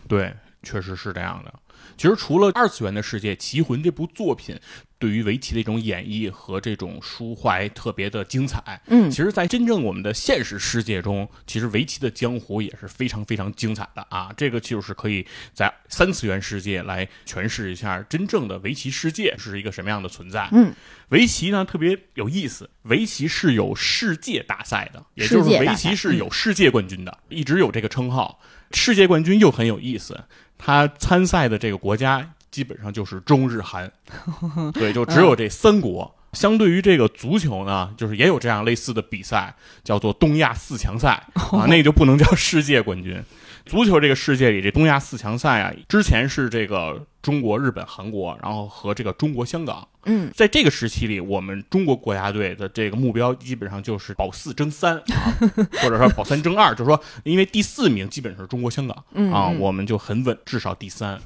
对，确实是这样的。其实除了二次元的世界，《棋魂》这部作品对于围棋的一种演绎和这种抒怀特别的精彩。
嗯，
其实，在真正我们的现实世界中，其实围棋的江湖也是非常非常精彩的啊！这个就是可以在三次元世界来诠释一下真正的围棋世界是一个什么样的存在。
嗯，
围棋呢特别有意思，围棋是有世界大赛的，也就是围棋是有世界冠军的，一直有这个称号。世界冠军又很有意思。他参赛的这个国家基本上就是中日韩，对，就只有这三国。相对于这个足球呢，就是也有这样类似的比赛，叫做东亚四强赛 啊，那个就不能叫世界冠军。足球这个世界里，这东亚四强赛啊，之前是这个中国、日本、韩国，然后和这个中国香港。
嗯，
在这个时期里，我们中国国家队的这个目标基本上就是保四争三啊，或者说保三争二，就是说，因为第四名基本是中国香港啊，我们就很稳，至少第三。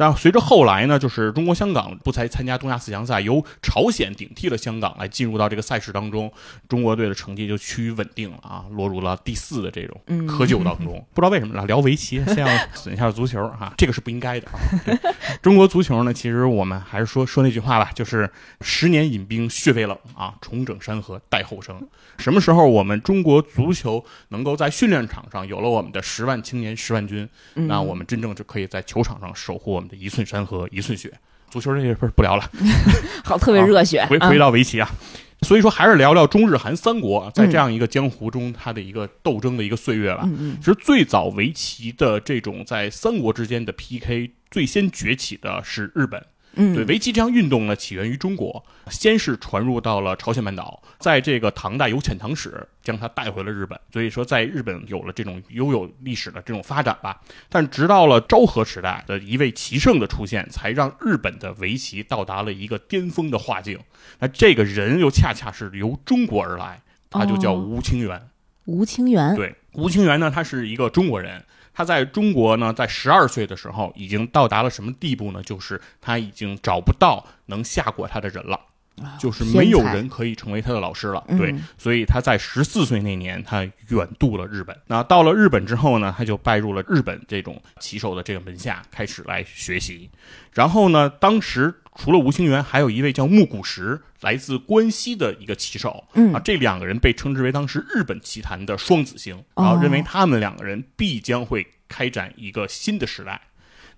但随着后来呢，就是中国香港不才参加东亚四强赛，由朝鲜顶替了香港来进入到这个赛事当中，中国队的成绩就趋于稳定了啊，落入了第四的这种窠臼当中。不知道为什么聊围棋，先要损一下足球哈，这个是不应该的啊。中国足球呢，其实我们还是说说那句话吧，就是十年引兵血未冷啊，重整山河待后生。什么时候我们中国足球能够在训练场上有了我们的十万青年十万军，那我们真正就可以在球场上守护我们。一寸山河一寸血，足球这些不是不聊了，
好，特别热血。
回回到围棋啊，所以说还是聊聊中日韩三国在这样一个江湖中它的一个斗争的一个岁月吧。其实最早围棋的这种在三国之间的 PK 最先崛起的是日本。
嗯，
对，围棋这项运动呢，起源于中国，先是传入到了朝鲜半岛，在这个唐代有遣唐使将它带回了日本，所以说在日本有了这种悠有历史的这种发展吧。但直到了昭和时代的一位棋圣的出现，才让日本的围棋到达了一个巅峰的画境。那这个人又恰恰是由中国而来，他就叫吴清源。
吴清源，
对，吴清源呢，他是一个中国人。他在中国呢，在十二岁的时候已经到达了什么地步呢？就是他已经找不到能下过他的人了，就是没有人可以成为他的老师了。对，所以他在十四岁那年，他远渡了日本。那到了日本之后呢，他就拜入了日本这种棋手的这个门下，开始来学习。然后呢，当时。除了吴清源，还有一位叫木谷实，来自关西的一个棋手。
嗯
啊，这两个人被称之为当时日本棋坛的双子星，然后认为他们两个人必将会开展一个新的时代。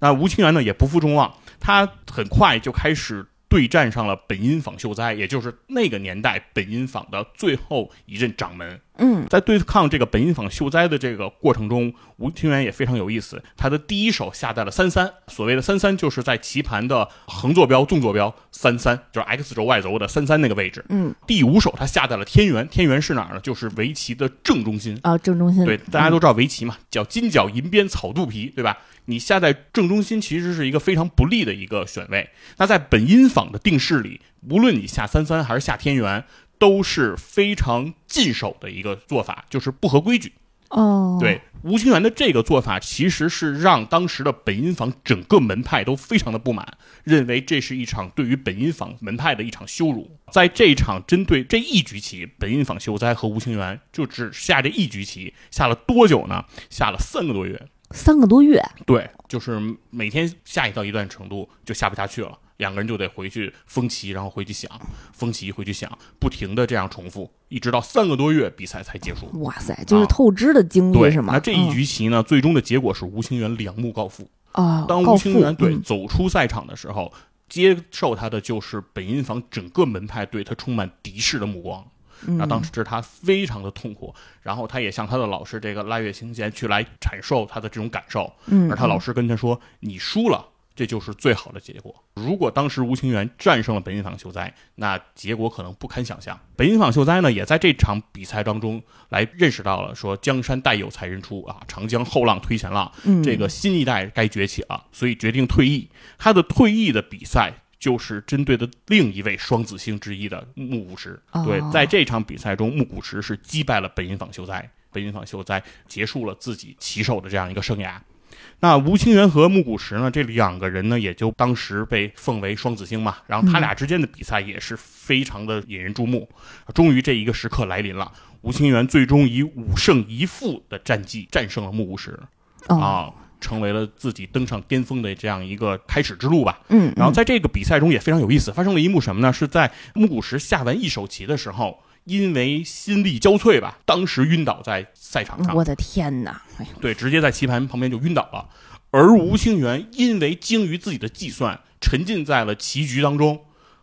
那吴清源呢也不负众望，他很快就开始。对战上了本因坊秀哉，也就是那个年代本因坊的最后一任掌门。
嗯，
在对抗这个本因坊秀哉的这个过程中，吴清源也非常有意思。他的第一手下在了三三，所谓的三三就是在棋盘的横坐标、纵坐标三三，就是 X 轴、Y 轴的三三那个位置。
嗯，
第五手他下在了天元，天元是哪儿呢？就是围棋的正中心
啊，正中心。
对，大家都知道围棋嘛，叫金角银边草肚皮，对吧？你下在正中心，其实是一个非常不利的一个选位。那在本因坊的定式里，无论你下三三还是下天元，都是非常禁手的一个做法，就是不合规矩。
哦，
对，吴清源的这个做法，其实是让当时的本因坊整个门派都非常的不满，认为这是一场对于本因坊门派的一场羞辱。在这一场针对这一局棋，本因坊秀哉和吴清源就只下这一局棋，下了多久呢？下了三个多月。
三个多月，
对，就是每天下一到一段程度就下不下去了，两个人就得回去封棋，然后回去想封棋，回去想，不停的这样重复，一直到三个多月比赛才结束。
哇塞，就是透支的精力是吗？
那这一局棋呢，最终的结果是吴清源两目告负
啊。
当吴清源对走出赛场的时候，接受他的就是本因坊整个门派对他充满敌视的目光。那当时他非常的痛苦，然后他也向他的老师这个拉月清贤去来阐述他的这种感受，而他老师跟他说：“你输了，这就是最好的结果。如果当时吴清源战胜了本因坊秀哉，那结果可能不堪想象。本因坊秀哉呢，也在这场比赛当中来认识到了说江山代有才人出啊，长江后浪推前浪，这个新一代该崛起了，所以决定退役。他的退役的比赛。”就是针对的另一位双子星之一的木谷实，对，在这场比赛中，木谷实是击败了本因坊秀哉，本因坊秀哉结束了自己棋手的这样一个生涯。那吴清源和木谷实呢，这两个人呢，也就当时被奉为双子星嘛。然后他俩之间的比赛也是非常的引人注目。终于这一个时刻来临了，吴清源最终以五胜一负的战绩战胜了木谷实，啊。成为了自己登上巅峰的这样一个开始之路吧。
嗯，
然后在这个比赛中也非常有意思，发生了一幕什么呢？是在木谷实下完一手棋的时候，因为心力交瘁吧，当时晕倒在赛场上。
我的天哪！
对，直接在棋盘旁边就晕倒了。而吴清源因为精于自己的计算，沉浸在了棋局当中，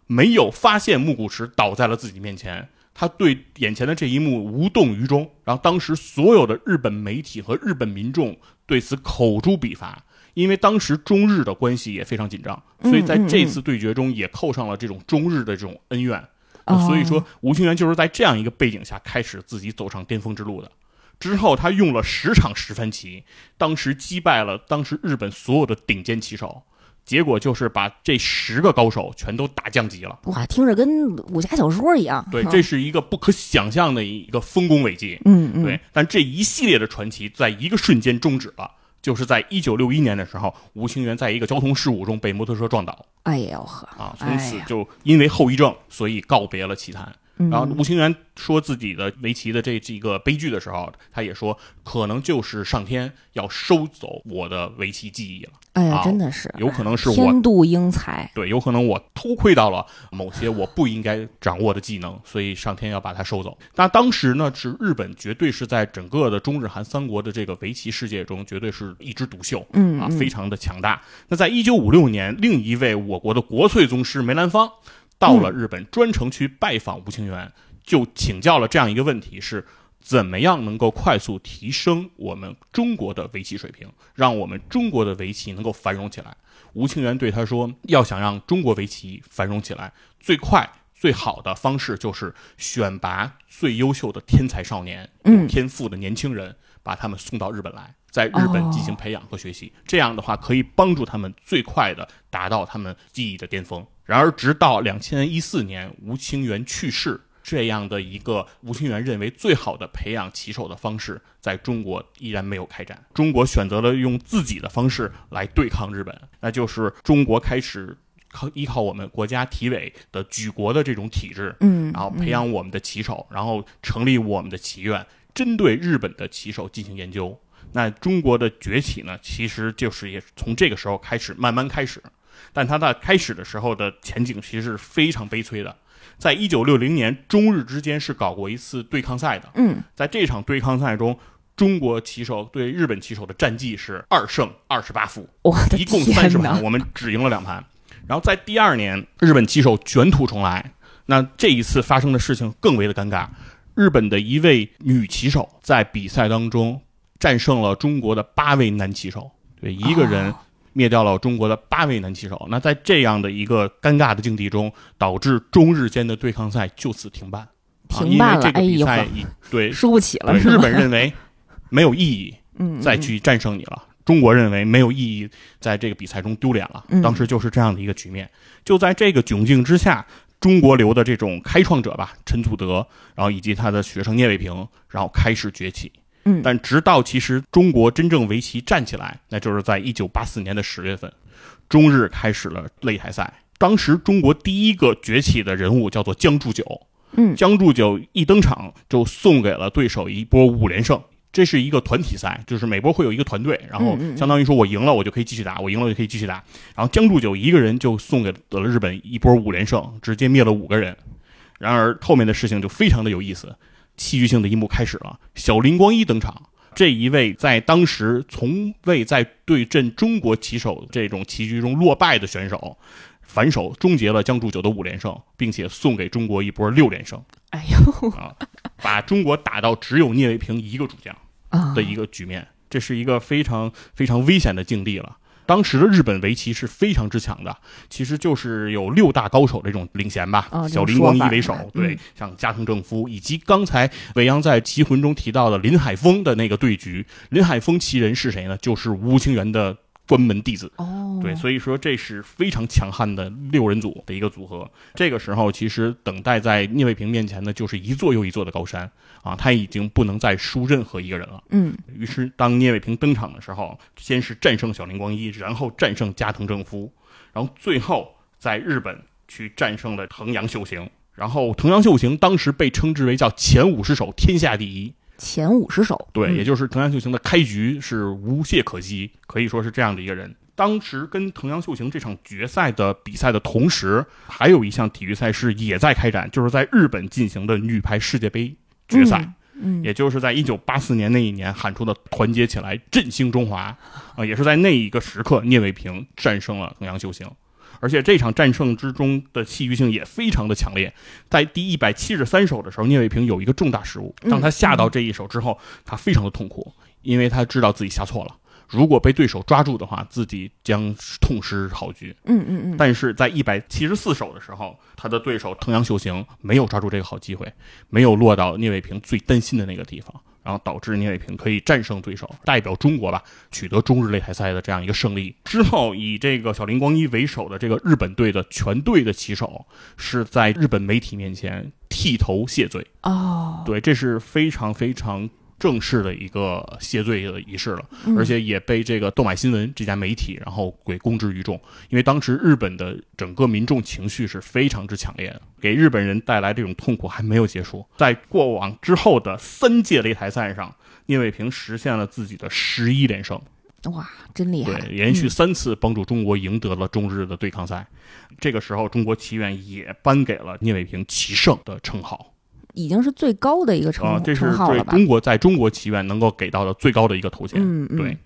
没有发现木谷实倒在了自己面前。他对眼前的这一幕无动于衷。然后当时所有的日本媒体和日本民众。对此口诛笔伐，因为当时中日的关系也非常紧张，所以在这次对决中也扣上了这种中日的这种恩怨。所以说，吴清源就是在这样一个背景下开始自己走上巅峰之路的。之后，他用了十场十番棋，当时击败了当时日本所有的顶尖棋手，结果就是把这十个高手全都打降级了。
哇，听着跟武侠小说一样。
对，这是一个不可想象的一个丰功伟绩。
嗯嗯。
对，但这一系列的传奇在一个瞬间终止了。就是在一九六一年的时候，吴清源在一个交通事故中被摩托车撞倒。
哎呦呵！
啊，从此就因为后遗症，所以告别了棋坛。然后吴清源说自己的围棋的这这个悲剧的时候，他也说，可能就是上天要收走我的围棋技艺了。
哎呀，真的是，
有可能是我
天妒英才。
对，有可能我偷窥到了某些我不应该掌握的技能，所以上天要把它收走。那当时呢，是日本绝对是在整个的中日韩三国的这个围棋世界中，绝对是一枝独秀，
嗯
啊，非常的强大。那在一九五六年，另一位我国的国粹宗师梅兰芳到了日本，专程去拜访吴清源，就请教了这样一个问题：是。怎么样能够快速提升我们中国的围棋水平，让我们中国的围棋能够繁荣起来？吴清源对他说：“要想让中国围棋繁荣起来，最快最好的方式就是选拔最优秀的天才少年、有天赋的年轻人，把他们送到日本来，在日本进行培养和学习。这样的话，可以帮助他们最快的达到他们技艺的巅峰。”然而，直到两千一四年，吴清源去世。这样的一个吴清源认为最好的培养棋手的方式，在中国依然没有开展。中国选择了用自己的方式来对抗日本，那就是中国开始靠依靠我们国家体委的举国的这种体制，
嗯，
然后培养我们的棋手，然后成立我们的棋院，针对日本的棋手进行研究。那中国的崛起呢，其实就是也从这个时候开始慢慢开始，但它在开始的时候的前景其实是非常悲催的。在一九六零年，中日之间是搞过一次对抗赛的。
嗯，
在这场对抗赛中，中国棋手对日本棋手的战绩是二胜二十八负，一共三十盘，我们只赢了两盘。然后在第二年，日本棋手卷土重来。那这一次发生的事情更为的尴尬，日本的一位女棋手在比赛当中战胜了中国的八位男棋手，对，一个人
哦
灭掉了中国的八位男棋手。那在这样的一个尴尬的境地中，导致中日间的对抗赛就此停办。啊
停办了
因为这个比
哎
对
输不起了？
日本认为没有意义，再去战胜你了。中国认为没有意义，在这个比赛中丢脸了
嗯。
当时就是这样的一个局面。就在这个窘境之下，中国流的这种开创者吧，陈祖德，然后以及他的学生聂卫平，然后开始崛起。
嗯
但直到其实中国真正围棋站起来，那就是在一九八四年的十月份，中日开始了擂台赛。当时中国第一个崛起的人物叫做江铸九，
嗯
江铸久一登场就送给了对手一波五连胜。这是一个团体赛，就是每波会有一个团队，然后相当于说我赢了，我就可以继续打；我赢了，我就可以继续打。然后江铸九一个人就送给了日本一波五连胜，直接灭了五个人。然而后面的事情就非常的有意思，戏剧性的一幕开始了，小林光一登场。这一位在当时从未在对阵中国棋手这种棋局中落败的选手，反手终结了江铸久的五连胜，并且送给中国一波六连胜，
哎呦
啊，把中国打到只有聂卫平一个主将
啊
的一个局面，这是一个非常非常危险的境地了。当时的日本围棋是非常之强的，其实就是有六大高手这种领衔吧，
哦
小林光一为首，对，
嗯
像加藤正夫以及刚才伟阳在《棋魂》中提到的林海峰的那个对局，林海峰棋人是谁呢？就是吴清源的关门弟子。
哦，
对，所以说这是非常强悍的六人组的一个组合。这个时候，其实等待在聂卫平面前的就是一座又一座的高山啊，他已经不能再输任何一个人了。
嗯
于是，当聂卫平登场的时候，先是战胜小林光一，然后战胜加藤正夫，然后最后在日本去战胜了藤阳秀行。然后藤阳秀行当时被称之为叫前五十手天下第一，
前五十首，
对，
嗯
也就是藤阳秀行的开局是无懈可击，可以说是这样的一个人。当时跟藤阳秀行这场决赛的比赛的同时，还有一项体育赛事也在开展，就是在日本进行的女排世界杯决赛。
嗯，
也就是在一九八四年那一年喊出的“团结起来，振兴中华”，啊、也是在那一个时刻，聂卫平战胜了藤阳秀行，而且这场战胜之中的戏剧性也非常的强烈。在第一百七十三手的时候，聂卫平有一个重大失误，
嗯
当他下到这一手之后，他非常的痛苦，因为他知道自己下错了。如果被对手抓住的话，自己将痛失好局。
嗯嗯嗯，
但是在一百七十四手的时候，他的对手藤阳秀行没有抓住这个好机会，没有落到聂卫平最担心的那个地方，然后导致聂卫平可以战胜对手，代表中国吧取得中日擂台赛的这样一个胜利。之后，以这个小林光一为首的这个日本队的全队的棋手是在日本媒体面前剃头谢罪。
哦，
对，这是非常非常正式的一个谢罪的仪式了，
嗯
而且也被这个豆买新闻这家媒体然后给公之于众，因为当时日本的整个民众情绪是非常之强烈的，给日本人带来这种痛苦还没有结束，在过往之后的三届擂台赛上，聂卫平实现了自己的十一连胜，
哇，真厉害，
对，连续
嗯
三次帮助中国赢得了中日的对抗赛。这个时候，中国棋院也颁给了聂卫平棋圣的称号。
已经是最高的一个称
啊，这是对？中国在中国棋院能够给到的最高的一个头衔。
嗯嗯
对，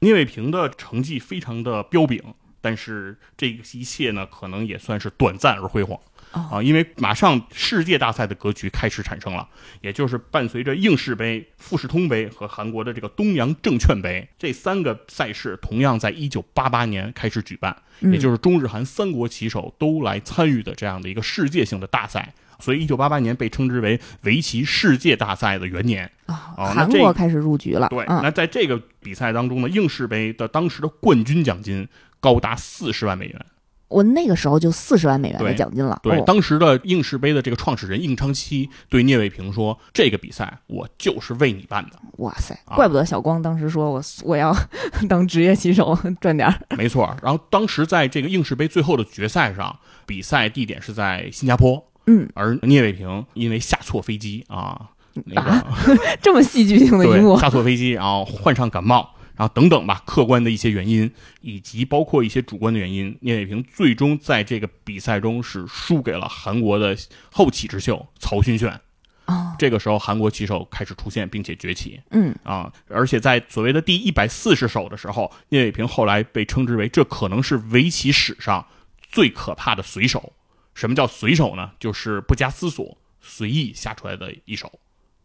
聂卫平的成绩非常的彪炳，但是这一切呢，可能也算是短暂而辉煌。
哦
啊，因为马上世界大赛的格局开始产生了，也就是伴随着应氏杯、富士通杯和韩国的这个东洋证券杯这三个赛事，同样在一九八八年开始举办，
嗯
也就是中日韩三国棋手都来参与的这样的一个世界性的大赛。所以，一九八八年被称之为围棋世界大赛的元年。
啊，
哦
韩国开始入局了，
对，
嗯
那在这个比赛当中呢，应氏杯的当时的冠军奖金高达四十万美元。
我那个时候就四十万美元的奖金了，
对，
哦
当时的应氏杯的这个创始人应昌期对聂卫平说：“这个比赛我就是为你办的。
哇塞，
啊
怪不得小光当时说我我要 当职业棋手赚点儿，”
没错。然后当时在这个应氏杯最后的决赛上，比赛地点是在新加坡，
嗯，
而聂卫平因为下错飞机啊，那个、
啊？这么戏剧性的一幕，
下错飞机，然后患上感冒，然后等等吧，客观的一些原因，以及包括一些主观的原因，聂卫平最终在这个比赛中是输给了韩国的后起之秀曹勋炫。
哦，
这个时候韩国棋手开始出现并且崛起。
嗯。
啊，而且在所谓的第一百四十手的时候，聂卫平后来被称之为这可能是围棋史上最可怕的随手。什么叫随手呢？就是不加思索、随意下出来的一手，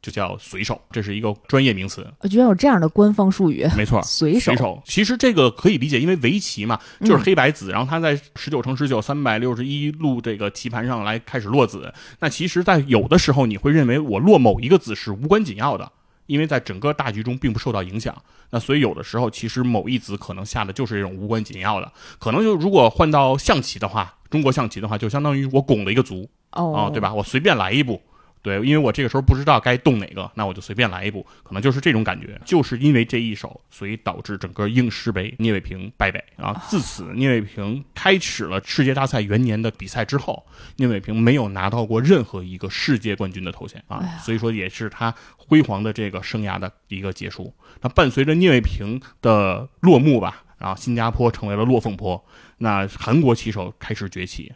就叫随手，这是一个专业名词。
我居然有这样的官方术语，
没错，
随手
随手。其实这个可以理解，因为围棋嘛，就是黑白子，然后它在十九乘十九三百六十一路这个棋盘上来开始落子。那其实，在有的时候你会认为我落某一个子是无关紧要的，因为在整个大局中并不受到影响。那所以有的时候，其实某一子可能下的就是这种无关紧要的，可能就如果换到象棋的话，中国象棋的话，就相当于我拱了一个卒
哦
啊，对吧？我随便来一步。对，因为我这个时候不知道该动哪个，那我就随便来一步，可能就是这种感觉。就是因为这一手，所以导致整个应试杯聂卫平败北啊。自此，聂卫平开始了世界大赛元年的比赛之后，聂卫平没有拿到过任何一个世界冠军的头衔啊，所以说也是他辉煌的这个生涯的一个结束。那伴随着聂卫平的落幕吧，然后新加坡成为了落凤坡，那韩国棋手开始崛起。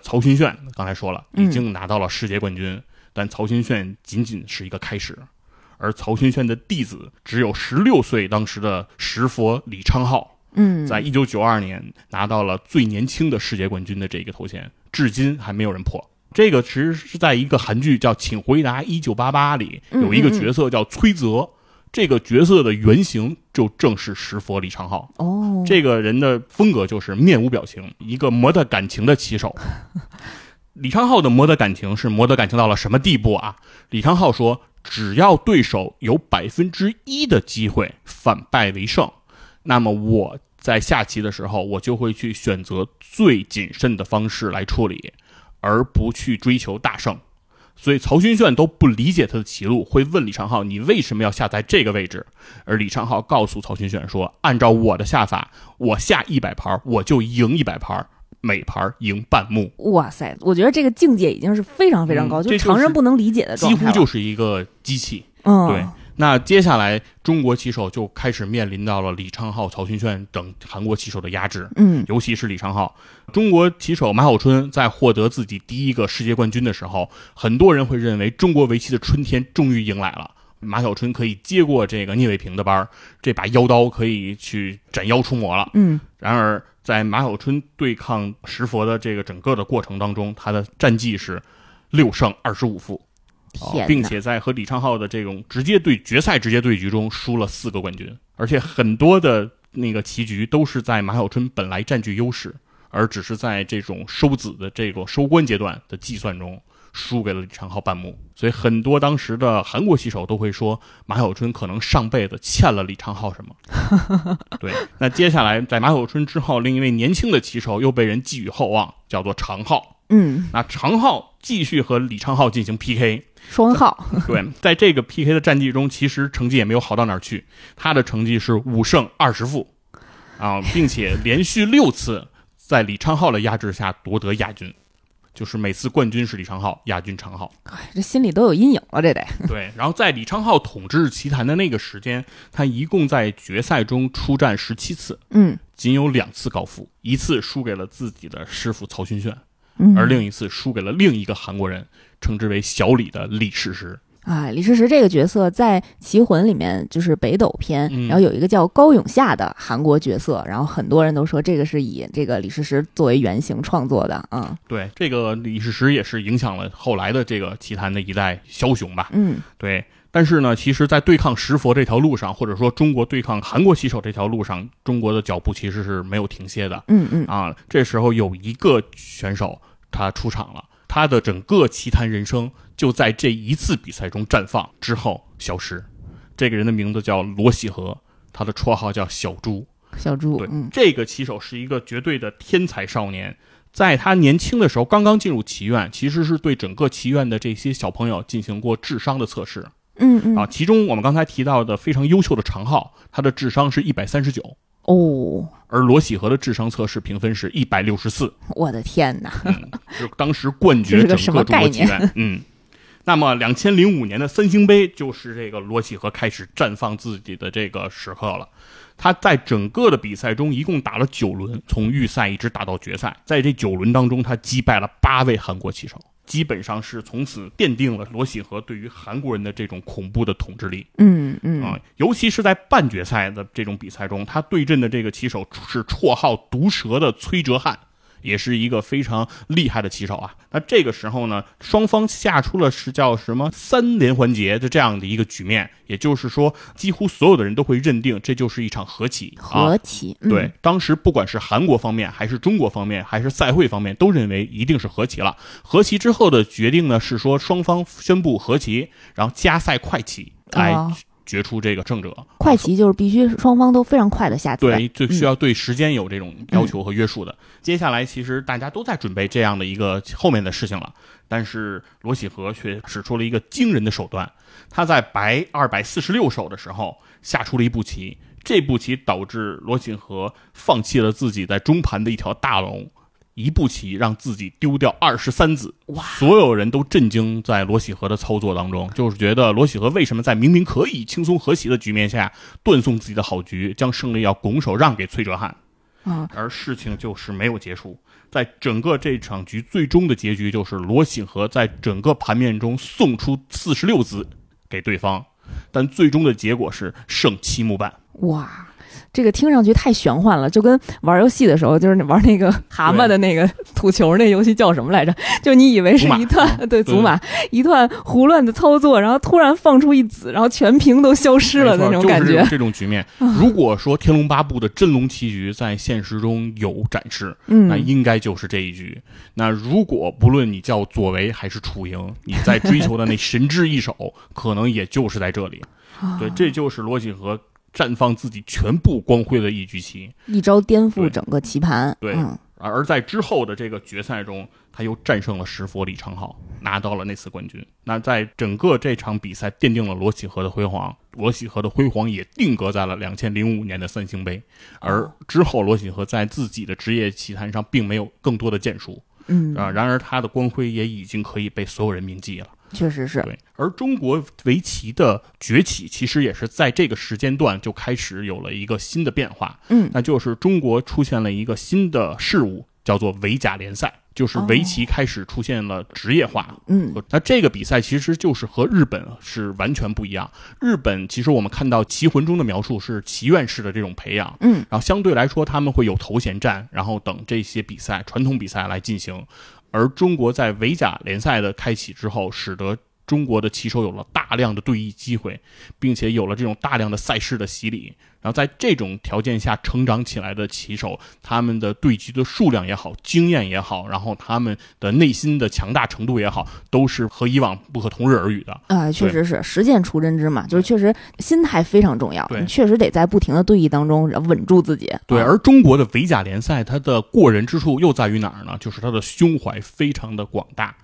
曹勋炫刚才说了，已经拿到了世界冠军。但曹勋炫仅仅是一个开始，而曹勋炫的弟子只有十六岁，当时的石佛李昌镐，
嗯，
在一九九二年拿到了最年轻的世界冠军的这个头衔，至今还没有人破。这个其实是在一个韩剧叫《请回答一九八八》里，有一个角色叫崔泽，这个角色的原型就正是石佛李昌镐。
哦，
这个人的风格就是面无表情，一个磨得感情的棋手。李昌镐的磨得感情是磨得感情到了什么地步啊？李昌镐说，只要对手有百分之一的机会反败为胜，那么我在下棋的时候，我就会去选择最谨慎的方式来处理，而不去追求大胜。所以曹勋炫都不理解他的棋路，会问李昌镐：“你为什么要下在这个位置？”而李昌镐告诉曹勋炫说：“按照我的下法，我下一百盘，我就赢一百盘。”每盘赢半目，
哇塞！我觉得这个境界已经是非常非常高，
嗯这
常人不能理解的状
几乎就是一个机器。
嗯，
对，那接下来中国棋手就开始面临到了李昌镐、曹勋炫等韩国棋手的压制。
嗯，
尤其是李昌镐，中国棋手马晓春在获得自己第一个世界冠军的时候，很多人会认为中国围棋的春天终于迎来了。马小春可以接过这个聂卫平的班儿这把妖刀可以去斩妖除魔了。
嗯，
然而在马小春对抗石佛的这个整个的过程当中，他的战绩是六胜二十五负，
天，
并且在和李昌镐的这种直接对决赛直接对局中输了四个冠军，而且很多的那个棋局都是在马小春本来占据优势，而只是在这种收子的这个收官阶段的计算中。输给了李昌镐半目，所以很多当时的韩国棋手都会说马晓春可能上辈子欠了李昌镐什么。对，那接下来在马晓春之后，另一位年轻的棋手又被人寄予厚望，叫做常浩。
嗯，
那常浩继续和李昌镐进行 PK，
双号。
对，在这个 PK 的战绩中，其实成绩也没有好到哪儿去，他的成绩是五胜二十负，啊，并且连续六次在李昌镐的压制下夺得亚军。就是每次冠军是李昌镐，亚军常浩，
哎，这心里都有阴影了，这得。
对，然后在李昌镐统治棋坛的那个时间，他一共在决赛中出战十七次，
嗯，
仅有两次高负，一次输给了自己的师傅曹勋炫，
嗯
而另一次输给了另一个韩国人，称之为小李的李世石。
啊，李世石这个角色在《棋魂》里面就是北斗篇，
嗯
然后有一个叫高永夏的韩国角色，然后很多人都说这个是以这个李世石作为原型创作的，嗯
对，这个李世石也是影响了后来的这个棋坛的一代枭雄吧。
嗯
对，但是呢，其实，在对抗石佛这条路上，或者说中国对抗韩国棋手这条路上，中国的脚步其实是没有停歇的
嗯嗯
啊。这时候有一个选手他出场了，他的整个棋坛人生就在这一次比赛中绽放之后消失。这个人的名字叫罗喜和，他的绰号叫小猪。
小猪
对，，
嗯
这个棋手是一个绝对的天才少年。在他年轻的时候，刚刚进入棋院，其实是对整个棋院的这些小朋友进行过智商的测试
嗯嗯
啊。其中我们刚才提到的非常优秀的常浩，他的智商是一百三十九，
哦，
而罗喜和的智商测试评分是一百六十四，
我的天哪，
是当时冠 绝整
个
中国棋院。嗯，那么两千零五年的三星杯就是这个罗喜和开始绽放自己的这个时刻了。他在整个的比赛中一共打了九轮，从预赛一直打到决赛。在这九轮当中，他击败了八位韩国棋手。基本上是从此奠定了罗喜和对于韩国人的这种恐怖的统治力。
嗯嗯
啊，尤其是在半决赛的这种比赛中，他对阵的这个棋手是绰号“毒蛇”的崔哲翰。也是一个非常厉害的棋手啊。那这个时候呢，双方下出了是叫什么三连环节的这样的一个局面，也就是说，几乎所有的人都会认定这就是一场和棋。
和棋，
对，当时不管是韩国方面，还是中国方面，还是赛会方面，都认为一定是和棋了。和棋之后的决定呢，是说双方宣布和棋，然后加赛快棋来。决出这个胜者，
快棋就是必须双方都非常快的下棋，
对，就需要对时间有这种要求和约束的。接下来其实大家都在准备这样的一个后面的事情了，但是罗喜和却使出了一个惊人的手段，他在白二百四十六手的时候下出了一步棋，这步棋导致罗喜和放弃了自己在中盘的一条大龙。一步棋让自己丢掉二十三子，
哇！
所有人都震惊在罗喜和的操作当中，就是觉得罗喜和为什么在明明可以轻松和棋的局面下断送自己的好局，将胜利要拱手让给崔哲翰。
啊！
而事情就是没有结束，在整个这场局最终的结局就是罗醒和在整个盘面中送出四十六子给对方，但最终的结果是胜七目半。
哇！这个听上去太玄幻了，就跟玩游戏的时候，就是玩那个 蛤蟆的那个吐球那游戏叫什么来着？就你以为是一段 对祖玛一段胡乱的操作，然后突然放出一子，然后全屏都消失了的那种感觉。
这种局面，如果说《天龙八部》的真龙棋局在现实中有展示，那应该就是这一局。那如果不论你叫左为还是楚莹，你在追求的那神之一手，可能也就是在这里。对，这就是罗辑和。绽放自己全部光辉的一局棋，
一招颠覆整个棋盘。
对，而在之后的这个决赛中，他又战胜了石佛李昌镐，拿到了那次冠军。那在整个这场比赛奠定了罗喜和的辉煌，罗喜和的辉煌也定格在了两千零五年的三星杯。而之后，罗喜和在自己的职业棋坛上并没有更多的建树。
嗯
啊，然而他的光辉也已经可以被所有人铭记了。
确实是
对，而中国围棋的崛起，其实也是在这个时间段就开始有了一个新的变化。
嗯，
那就是中国出现了一个新的事物，叫做围甲联赛，就是围棋开始出现了职业化。
嗯，
那这个比赛其实就是和日本是完全不一样。日本其实我们看到《棋魂》中的描述是棋院式的这种培养。
嗯，
然后相对来说他们会有头衔战，然后等这些比赛传统比赛来进行。而中国在围甲联赛的开启之后，使得中国的棋手有了大量的对弈机会，并且有了这种大量的赛事的洗礼。然后在这种条件下成长起来的棋手，他们的对局的数量也好，经验也好，然后他们的内心的强大程度也好，都是和以往不可同日而语的。
啊，确实是实践出真知嘛，就是确实心态非常重要，你确实得在不停的对弈当中稳住自己。
对，而中国的围甲联赛，它的过人之处又在于哪儿呢？就是它的胸怀非常的广大。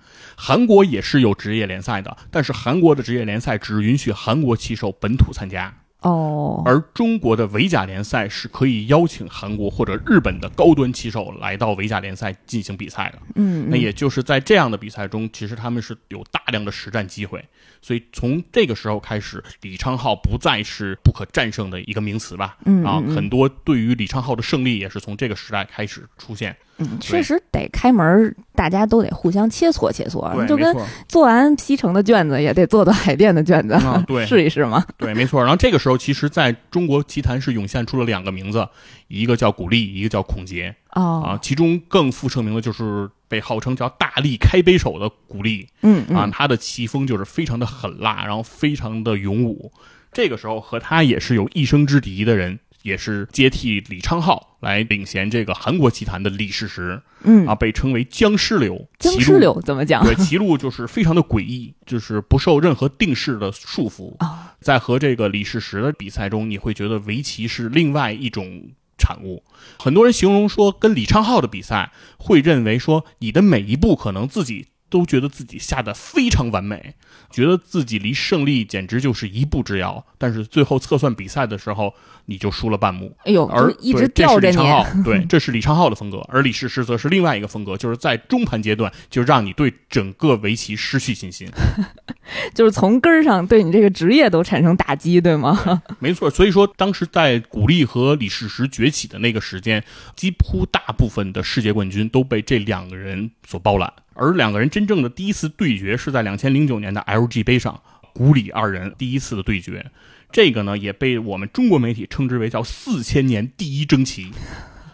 韩国也是有职业联赛的，但是韩国的职业联赛只允许韩国棋手本土参加。
哦，
而中国的围甲联赛是可以邀请韩国或者日本的高端棋手来到围甲联赛进行比赛的。
嗯，
那也就是在这样的比赛中，其实他们是有大量的实战机会。所以从这个时候开始，李昌镐不再是不可战胜的一个名词吧？
嗯，
啊，很多对于李昌镐的胜利也是从这个时代开始出现。
嗯，确实得开门，大家都得互相切磋切磋，就跟做完西城的卷子也得做做海淀的卷子，
对，
试一试嘛。
对，没错。然后这个时候，其实在中国棋坛是涌现出了两个名字，一个叫古力，一个叫孔杰。
哦，
啊，其中更负盛名的就是被号称叫大力开杯手的古力。
嗯，
啊，他的棋风就是非常的狠辣，然后非常的勇武。这个时候和他也是有一生之敌的人。也是接替李昌镐来领衔这个韩国棋坛的李世石，
嗯
啊，被称为僵尸流。
僵尸流怎么讲？
对，棋路就是非常的诡异，就是不受任何定式的束缚。在和这个李世石的比赛中，你会觉得围棋是另外一种产物。很多人形容说，跟李昌镐的比赛，会认为说你的每一步可能自己。都觉得自己下的非常完美，觉得自己离胜利简直就是一步之遥。但是最后测算比赛的时候，你就输了半目。
哎呦，
而
一直吊着你。
对，这是李昌镐的风格，而李世石则是另外一个风格，就是在中盘阶段就让你对整个围棋失去信心。
就是从根儿上对你这个职业都产生打击，对吗？
没错，所以说当时在古力和李世石崛起的那个时间，几乎大部分的世界冠军都被这两个人所包揽，而两个人真正的第一次对决是在两千零九年的 LG 杯上，古里二人第一次的对决，这个呢也被我们中国媒体称之为叫四千年第一争奇。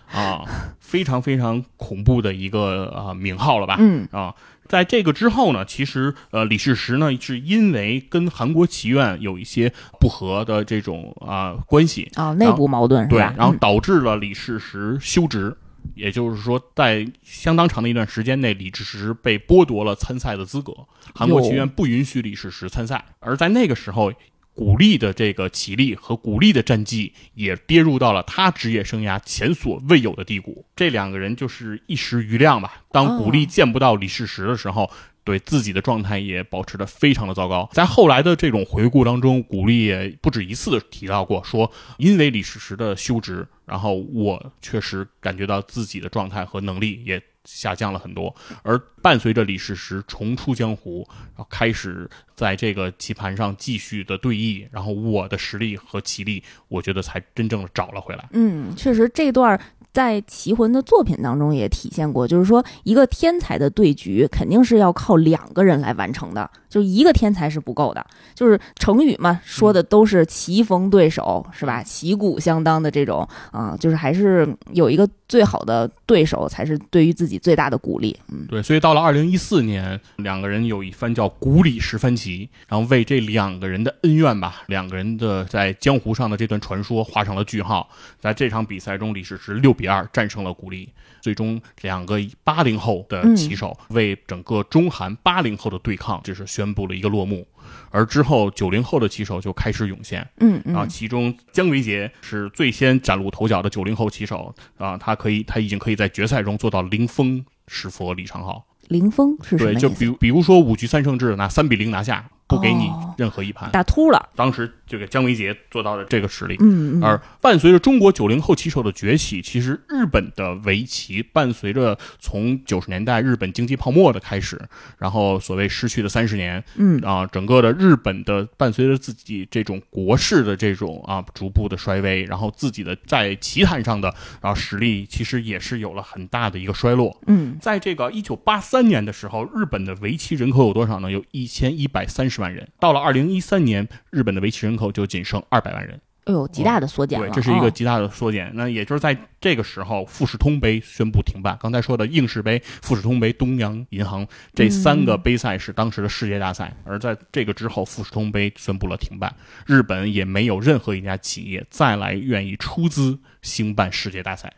啊，非常非常恐怖的一个啊名号了吧？
嗯
啊，在这个之后呢，其实呃李世石呢是因为跟韩国棋院有一些不和的这种啊关系
啊，内部矛盾是
对，然后导致了李世石休职，也就是说在相当长的一段时间内，李世石被剥夺了参赛的资格，韩国棋院不允许李世石参赛，而在那个时候。古力的这个起立和古力的战绩也跌入到了他职业生涯前所未有的低谷。这两个人就是一时余亮吧。当古力见不到李世石的时候，对自己的状态也保持的非常的糟糕。在后来的这种回顾当中，古力也不止一次的提到过，说因为李世石的休职，然后我确实感觉到自己的状态和能力也。下降了很多，而伴随着李世石重出江湖，然后开始在这个棋盘上继续的对弈，然后我的实力和棋力，我觉得才真正的找了回来。
嗯，确实这段。在棋魂的作品当中也体现过，就是说一个天才的对局肯定是要靠两个人来完成的，就一个天才是不够的。就是成语嘛，说的都是棋逢对手，是吧？旗鼓相当的这种啊，就是还是有一个最好的对手才是对于自己最大的鼓励。嗯，
对。所以到了二零一四年，两个人有一番叫“古里十番棋”，然后为这两个人的恩怨吧，两个人的在江湖上的这段传说画上了句号。在这场比赛中，李世石六比。二战胜了古力，最终两个八零后的棋手为整个中韩八零后的对抗，这是宣布了一个落幕。而之后九零后的棋手就开始涌现，
嗯，
啊，其中姜维杰是最先崭露头角的九零后棋手啊，他可以，他已经可以在决赛中做到零封石佛李长镐。
零封是什
么对，就比如比如说五局三胜制，拿三比零拿下。不给你任何一盘，
打秃了。
当时这个姜维杰做到了这个实力。
嗯，
而伴随着中国九零后棋手的崛起，其实日本的围棋伴随着从九十年代日本经济泡沫的开始，然后所谓失去的三十年，
嗯
啊，整个的日本的伴随着自己这种国势的这种啊逐步的衰微，然后自己的在棋坛上的然后实力其实也是有了很大的一个衰落。
嗯，
在这个一九八三年的时候，日本的围棋人口有多少呢？有一千一百三十。十万人，到了二零一三年，日本的围棋人口就仅剩二百万人。
哎呦，极大的缩减
了。对，这是一个极大的缩减。那也就是在这个时候，富士通杯宣布停办。刚才说的应氏杯、富士通杯、东洋银行这三个杯赛是当时的世界大赛，而在这个之后，富士通杯宣布了停办。日本也没有任何一家企业再来愿意出资兴办世界大赛。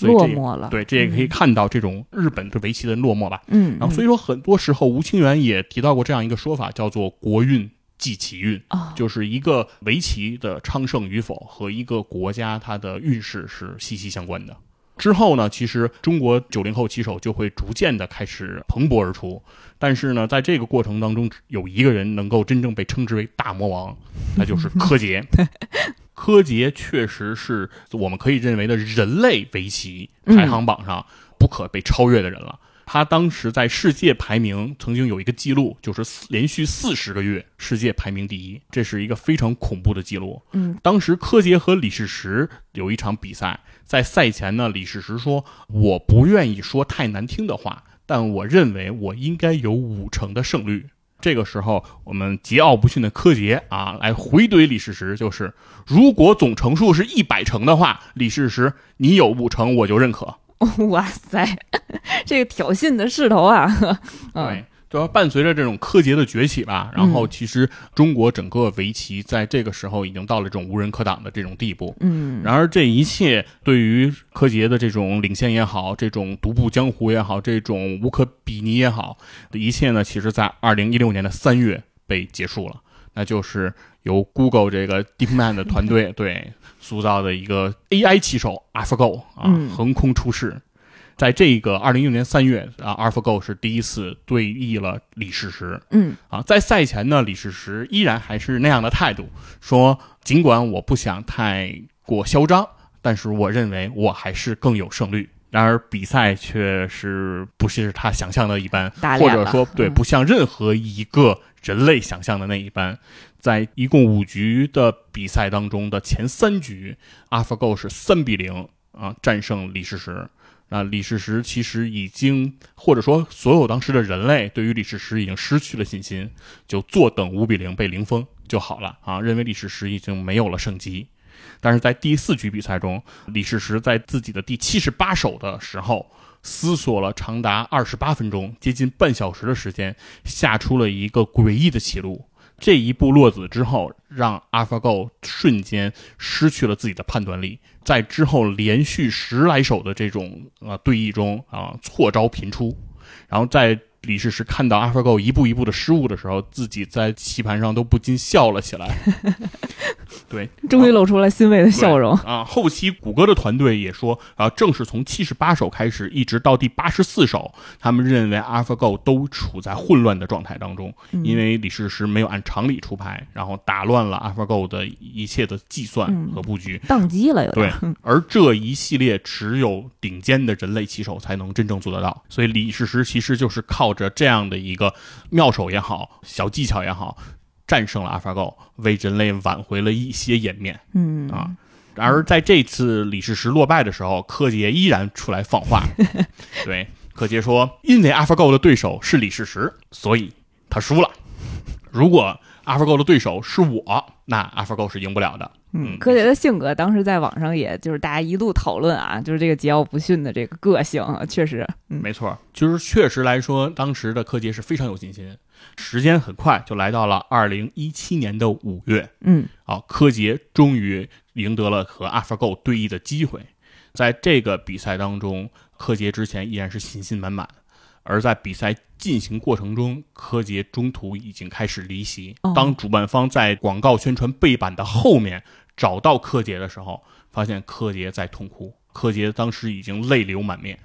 落寞了，
对，这也可以看到这种日本的围棋的落寞吧。
嗯，
然后所以说很多时候，吴清源也提到过这样一个说法，叫做“国运即其运”，就是一个围棋的昌盛与否和一个国家它的运势是息息相关的。之后呢，其实中国九零后棋手就会逐渐的开始蓬勃而出，但是呢，在这个过程当中，有一个人能够真正被称之为大魔王，那就是柯洁。柯洁确实是我们可以认为的人类围棋排行榜上不可被超越的人了。他当时在世界排名曾经有一个记录，就是连续四十个月世界排名第一，这是一个非常恐怖的记录。
嗯，
当时柯洁和李世石有一场比赛，在赛前呢，李世石说：“我不愿意说太难听的话，但我认为我应该有五成的胜率。”这个时候，我们桀骜不驯的柯洁啊，来回怼李世石，就是如果总成数是一百成的话，李世石你有五成我就认可。
哇塞，这个挑衅的势头啊！
对。主要伴随着这种柯洁的崛起吧，然后其实中国整个围棋在这个时候已经到了这种无人可挡的这种地步。
嗯，
然而这一切对于柯洁的这种领先也好，这种独步江湖也好，这种无可比拟也好的一切呢，其实在二零一六年的三月被结束了。那就是由 Google 这个 DeepMind 的 团队对塑造的一个 AI 棋手 AlphaGo 啊，横空出世。在这个二零一六年三月啊，AlphaGo 是第一次对弈了李世石。
嗯，
啊，在赛前呢，李世石依然还是那样的态度，说尽管我不想太过嚣张，但是我认为我还是更有胜率。然而比赛却是不是他想象的一般，或者说对，不像任何一个人类想象的那一般。在一共五局的比赛当中的前三局，AlphaGo 是三比零啊战胜李世石。啊，李世石其实已经，或者说所有当时的人类对于李世石已经失去了信心，就坐等五比零被零封就好了啊，认为李世石已经没有了胜机。但是在第四局比赛中，李世石在自己的第七十八手的时候，思索了长达二十八分钟，接近半小时的时间，下出了一个诡异的棋路。这一步落子之后，让 AlphaGo 瞬间失去了自己的判断力，在之后连续十来手的这种呃对弈中啊，错招频出，然后在。李世石看到 AlphaGo 一步一步的失误的时候，自己在棋盘上都不禁笑了起来。对，
终于露出了欣慰的笑容
啊！后期谷歌的团队也说啊，正是从七十八手开始，一直到第八十四手，他们认为 AlphaGo 都处在混乱的状态当中，因为李世石没有按常理出牌，然后打乱了 AlphaGo 的一切的计算和布局，
宕机了。有
对，而这一系列只有顶尖的人类棋手才能真正做得到，所以李世石其实就是靠。着这样的一个妙手也好，小技巧也好，战胜了 AlphaGo，为人类挽回了一些颜面。
嗯
啊，而在这次李世石落败的时候，柯洁依然出来放话。对，柯洁说：“因为 AlphaGo 的对手是李世石，所以他输了。如果 AlphaGo 的对手是我，那 AlphaGo 是赢不了的。”
嗯，柯洁的性格当时在网上也就是大家一路讨论啊，就是这个桀骜不驯的这个个性，确实，
没错，就是确实来说，当时的柯洁是非常有信心。时间很快就来到了二零一七年的五月，
嗯，
啊，柯洁终于赢得了和 AlphaGo 对弈的机会。在这个比赛当中，柯洁之前依然是信心满满。而在比赛进行过程中，柯洁中途已经开始离席。当主办方在广告宣传背板的后面找到柯洁的时候，发现柯洁在痛哭。柯洁当时已经泪流满面。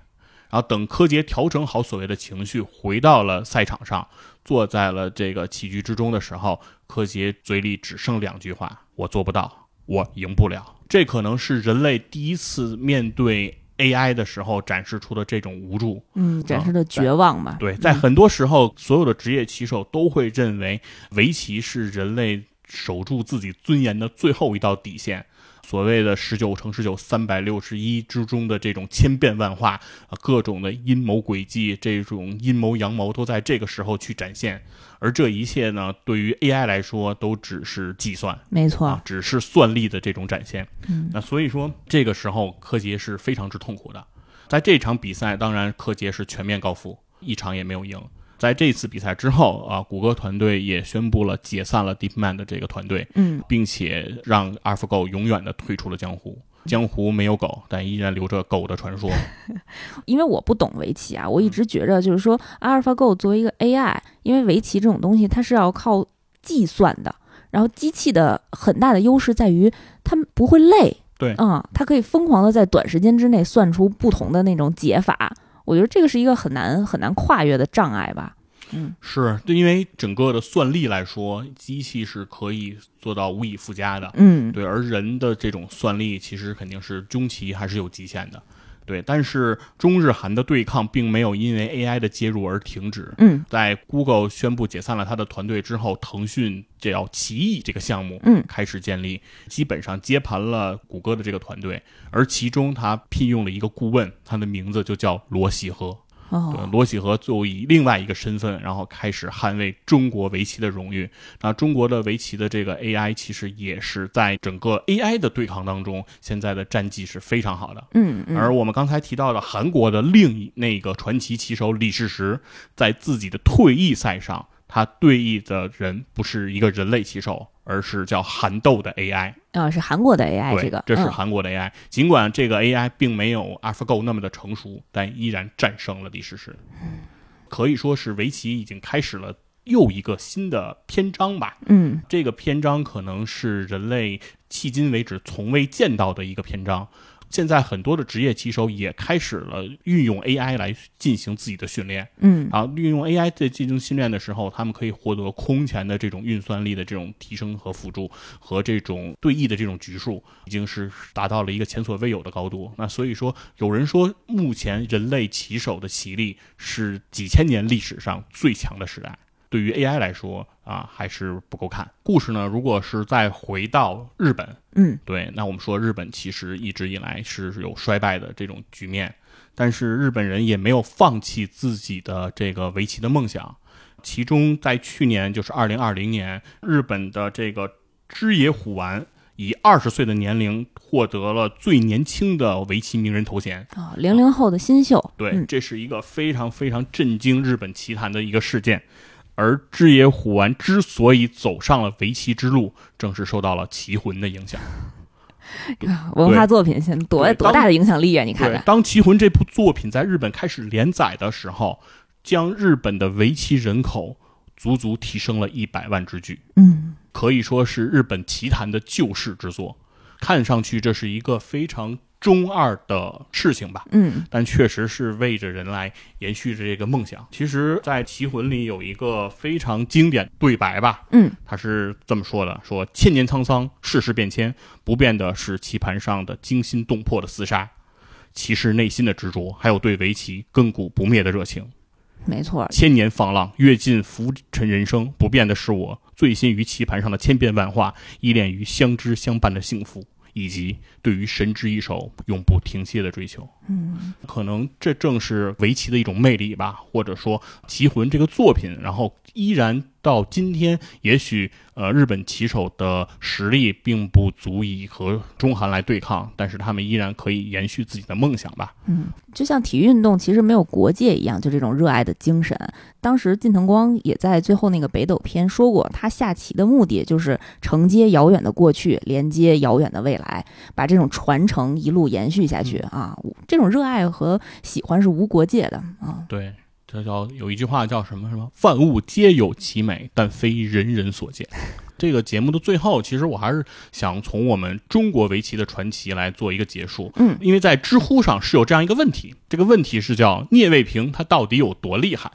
然后等柯洁调整好所谓的情绪，回到了赛场上，坐在了这个棋局之中的时候，柯洁嘴里只剩两句话：“我做不到，我赢不了。”这可能是人类第一次面对。AI 的时候展示出的这种无助，
嗯，展示的绝望吧。
对，在很多时候，所有的职业棋手都会认为围棋是人类守住自己尊严的最后一道底线。所谓的十九乘十九三百六十一之中的这种千变万化啊，各种的阴谋诡计，这种阴谋阳谋都在这个时候去展现。而这一切呢，对于 AI 来说都只是计算，
没错，
只是算力的这种展现。
嗯，
那所以说这个时候柯洁是非常之痛苦的。在这场比赛，当然柯洁是全面告负，一场也没有赢。在这次比赛之后啊，谷歌团队也宣布了解散了 DeepMind 的这个团队，
嗯，
并且让 AlphaGo 永远的退出了江湖。江湖没有狗，但依然留着狗的传说。
因为我不懂围棋啊，我一直觉着就是说，AlphaGo 作为一个 AI，因为围棋这种东西它是要靠计算的，然后机器的很大的优势在于它不会累。
对，
嗯，它可以疯狂的在短时间之内算出不同的那种解法。我觉得这个是一个很难很难跨越的障碍吧。嗯，
是，对因为整个的算力来说，机器是可以做到无以复加的。
嗯，
对，而人的这种算力其实肯定是终其还是有极限的。对，但是中日韩的对抗并没有因为 AI 的介入而停止。
嗯，
在 Google 宣布解散了他的团队之后，腾讯叫奇异这个项目，
嗯，
开始建立，基本上接盘了谷歌的这个团队，而其中他聘用了一个顾问，他的名字就叫罗喜和。
对，
罗喜和就以另外一个身份，然后开始捍卫中国围棋的荣誉。那中国的围棋的这个 AI，其实也是在整个 AI 的对抗当中，现在的战绩是非常好的。
嗯，
而我们刚才提到的韩国的另一那个传奇棋手李世石，在自己的退役赛上，他对弈的人不是一个人类棋手。而是叫韩斗的 AI
啊，是韩国的 AI，
这
个
这是韩国的 AI。尽管这个 AI 并没有 AlphaGo 那么的成熟，但依然战胜了李世石。可以说是围棋已经开始了又一个新的篇章吧。
嗯，
这个篇章可能是人类迄今为止从未见到的一个篇章。现在很多的职业棋手也开始了运用 AI 来进行自己的训练，
嗯，
啊，运用 AI 在进行训练的时候，他们可以获得空前的这种运算力的这种提升和辅助，和这种对弈的这种局数，已经是达到了一个前所未有的高度。那所以说，有人说，目前人类棋手的棋力是几千年历史上最强的时代。对于 AI 来说啊，还是不够看。故事呢，如果是再回到日本，
嗯，
对，那我们说日本其实一直以来是有衰败的这种局面，但是日本人也没有放弃自己的这个围棋的梦想。其中在去年，就是二零二零年，日本的这个知野虎丸以二十岁的年龄获得了最年轻的围棋名人头衔。
啊，零零后的新秀，
对，
嗯
这是一个非常非常震惊日本棋坛的一个事件。而知野虎丸之所以走上了围棋之路，正是受到了棋魂的影响。
啊 文化作品现在多多大的影响力啊！你看，看，
当《棋魂》这部作品在日本开始连载的时候，将日本的围棋人口足足提升了一百万之巨，
嗯，
可以说是日本棋坛的救世之作。看上去这是一个非常中二的事情吧，
嗯，
但确实是为着人来延续着这个梦想。其实，在《棋魂》里有一个非常经典对白吧，
嗯，
他是这么说的：说千年沧桑，世事变迁，不变的是棋盘上的惊心动魄的厮杀，棋士内心的执着，还有对围棋亘古不灭的热情。
没错，
千年放浪，阅尽浮沉人生，不变的是我醉心于棋盘上的千变万化，依恋于相知相伴的幸福，以及对于神之一手永不停歇的追求。
嗯，
可能这正是围棋的一种魅力吧，或者说《棋魂》这个作品，然后依然到今天，也许呃日本棋手的实力并不足以和中韩来对抗，但是他们依然可以延续自己的梦想吧。
嗯就像体育运动其实没有国界一样，就这种热爱的精神。当时近藤光也在最后那个北斗篇说过，他下棋的目的就是承接遥远的过去，连接遥远的未来，把这种传承一路延续下去啊！这种热爱和喜欢是无国界的啊！
对，这叫有一句话叫什么什么？万物皆有其美，但非人人所见。这个节目的最后，其实我还是想从我们中国围棋的传奇来做一个结束。
嗯
因为在知乎上是有这样一个问题，这个问题是叫聂卫平他到底有多厉害？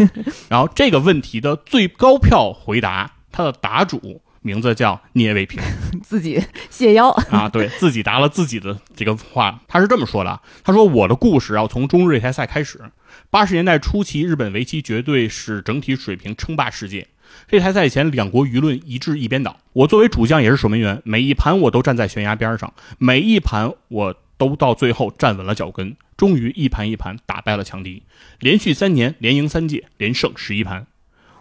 然后这个问题的最高票回答，他的答主名字叫聂卫平。
自己谢邀，
啊，对自己答了自己的这个话，他是这么说的啊：他说我的故事要从中日擂台赛开始。八十年代初期，日本围棋绝对是整体水平称霸世界。擂台赛前，两国舆论一致一边倒。我作为主将也是守门员，每一盘我都站在悬崖边上，每一盘我都到最后站稳了脚跟，终于一盘一盘打败了强敌，连续三年连赢三届，连胜十一盘。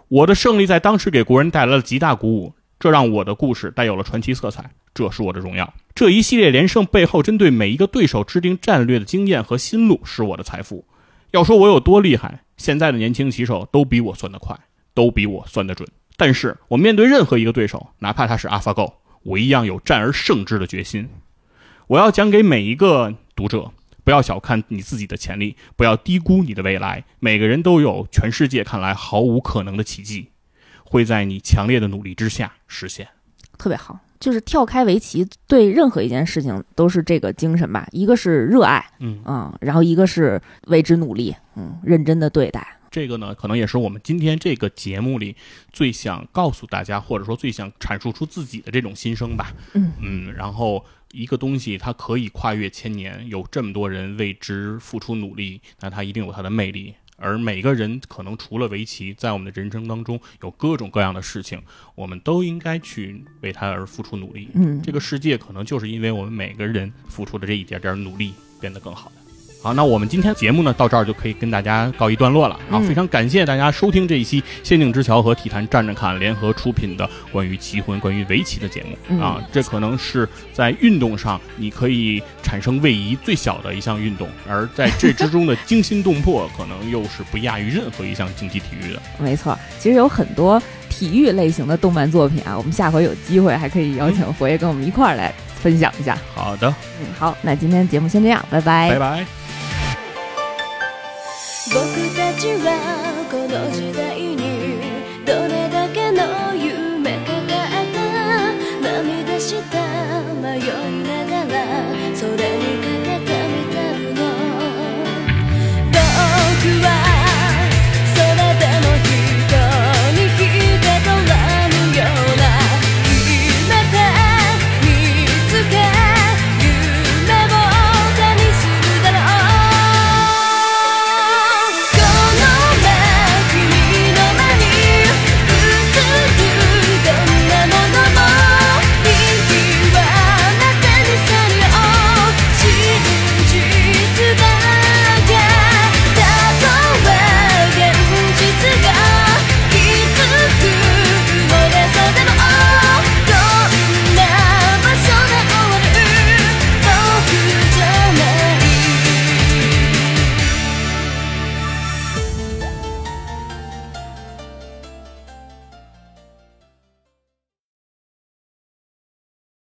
我的胜利在当时给国人带来了极大鼓舞，这让我的故事带有了传奇色彩，这是我的荣耀。这一系列连胜背后，针对每一个对手制定战略的经验和心路是我的财富。要说我有多厉害，现在的年轻棋手都比我算得快，都比我算得准。但是我面对任何一个对手，哪怕他是 AlphaGo，我一样有战而胜之的决心。我要讲给每一个读者，不要小看你自己的潜力，不要低估你的未来。每个人都有全世界看来毫无可能的奇迹，会在你强烈的努力之下实现。
特别好。就是跳开围棋，对任何一件事情都是这个精神吧。一个是热爱，
嗯，
嗯，然后一个是为之努力，嗯，认真的对待。
这个呢，可能也是我们今天这个节目里最想告诉大家，或者说最想阐述出自己的这种心声吧。
嗯
嗯，然后一个东西它可以跨越千年，有这么多人为之付出努力，那它一定有它的魅力。而每个人可能除了围棋，在我们的人生当中有各种各样的事情，我们都应该去为它而付出努力。
嗯，
这个世界可能就是因为我们每个人付出的这一点点努力，变得更好的。好，那我们今天节目呢，到这儿就可以跟大家告一段落了啊！
嗯
非常感谢大家收听这一期《仙境之桥》和体坛站着看联合出品的关于棋魂、关于围棋的节目
嗯
啊！这可能是在运动上你可以产生位移最小的一项运动，而在这之中的惊心动魄，可能又是不亚于任何一项竞技体育的。
没错，其实有很多体育类型的动漫作品啊，我们下回有机会还可以邀请佛爷跟我们一块儿来分享一下。
好的，
嗯，好，那今天节目先这样，拜拜。
拜拜。
僕たちはこの時代
にどれだけの夢抱えた涙し
た迷いな
がら空に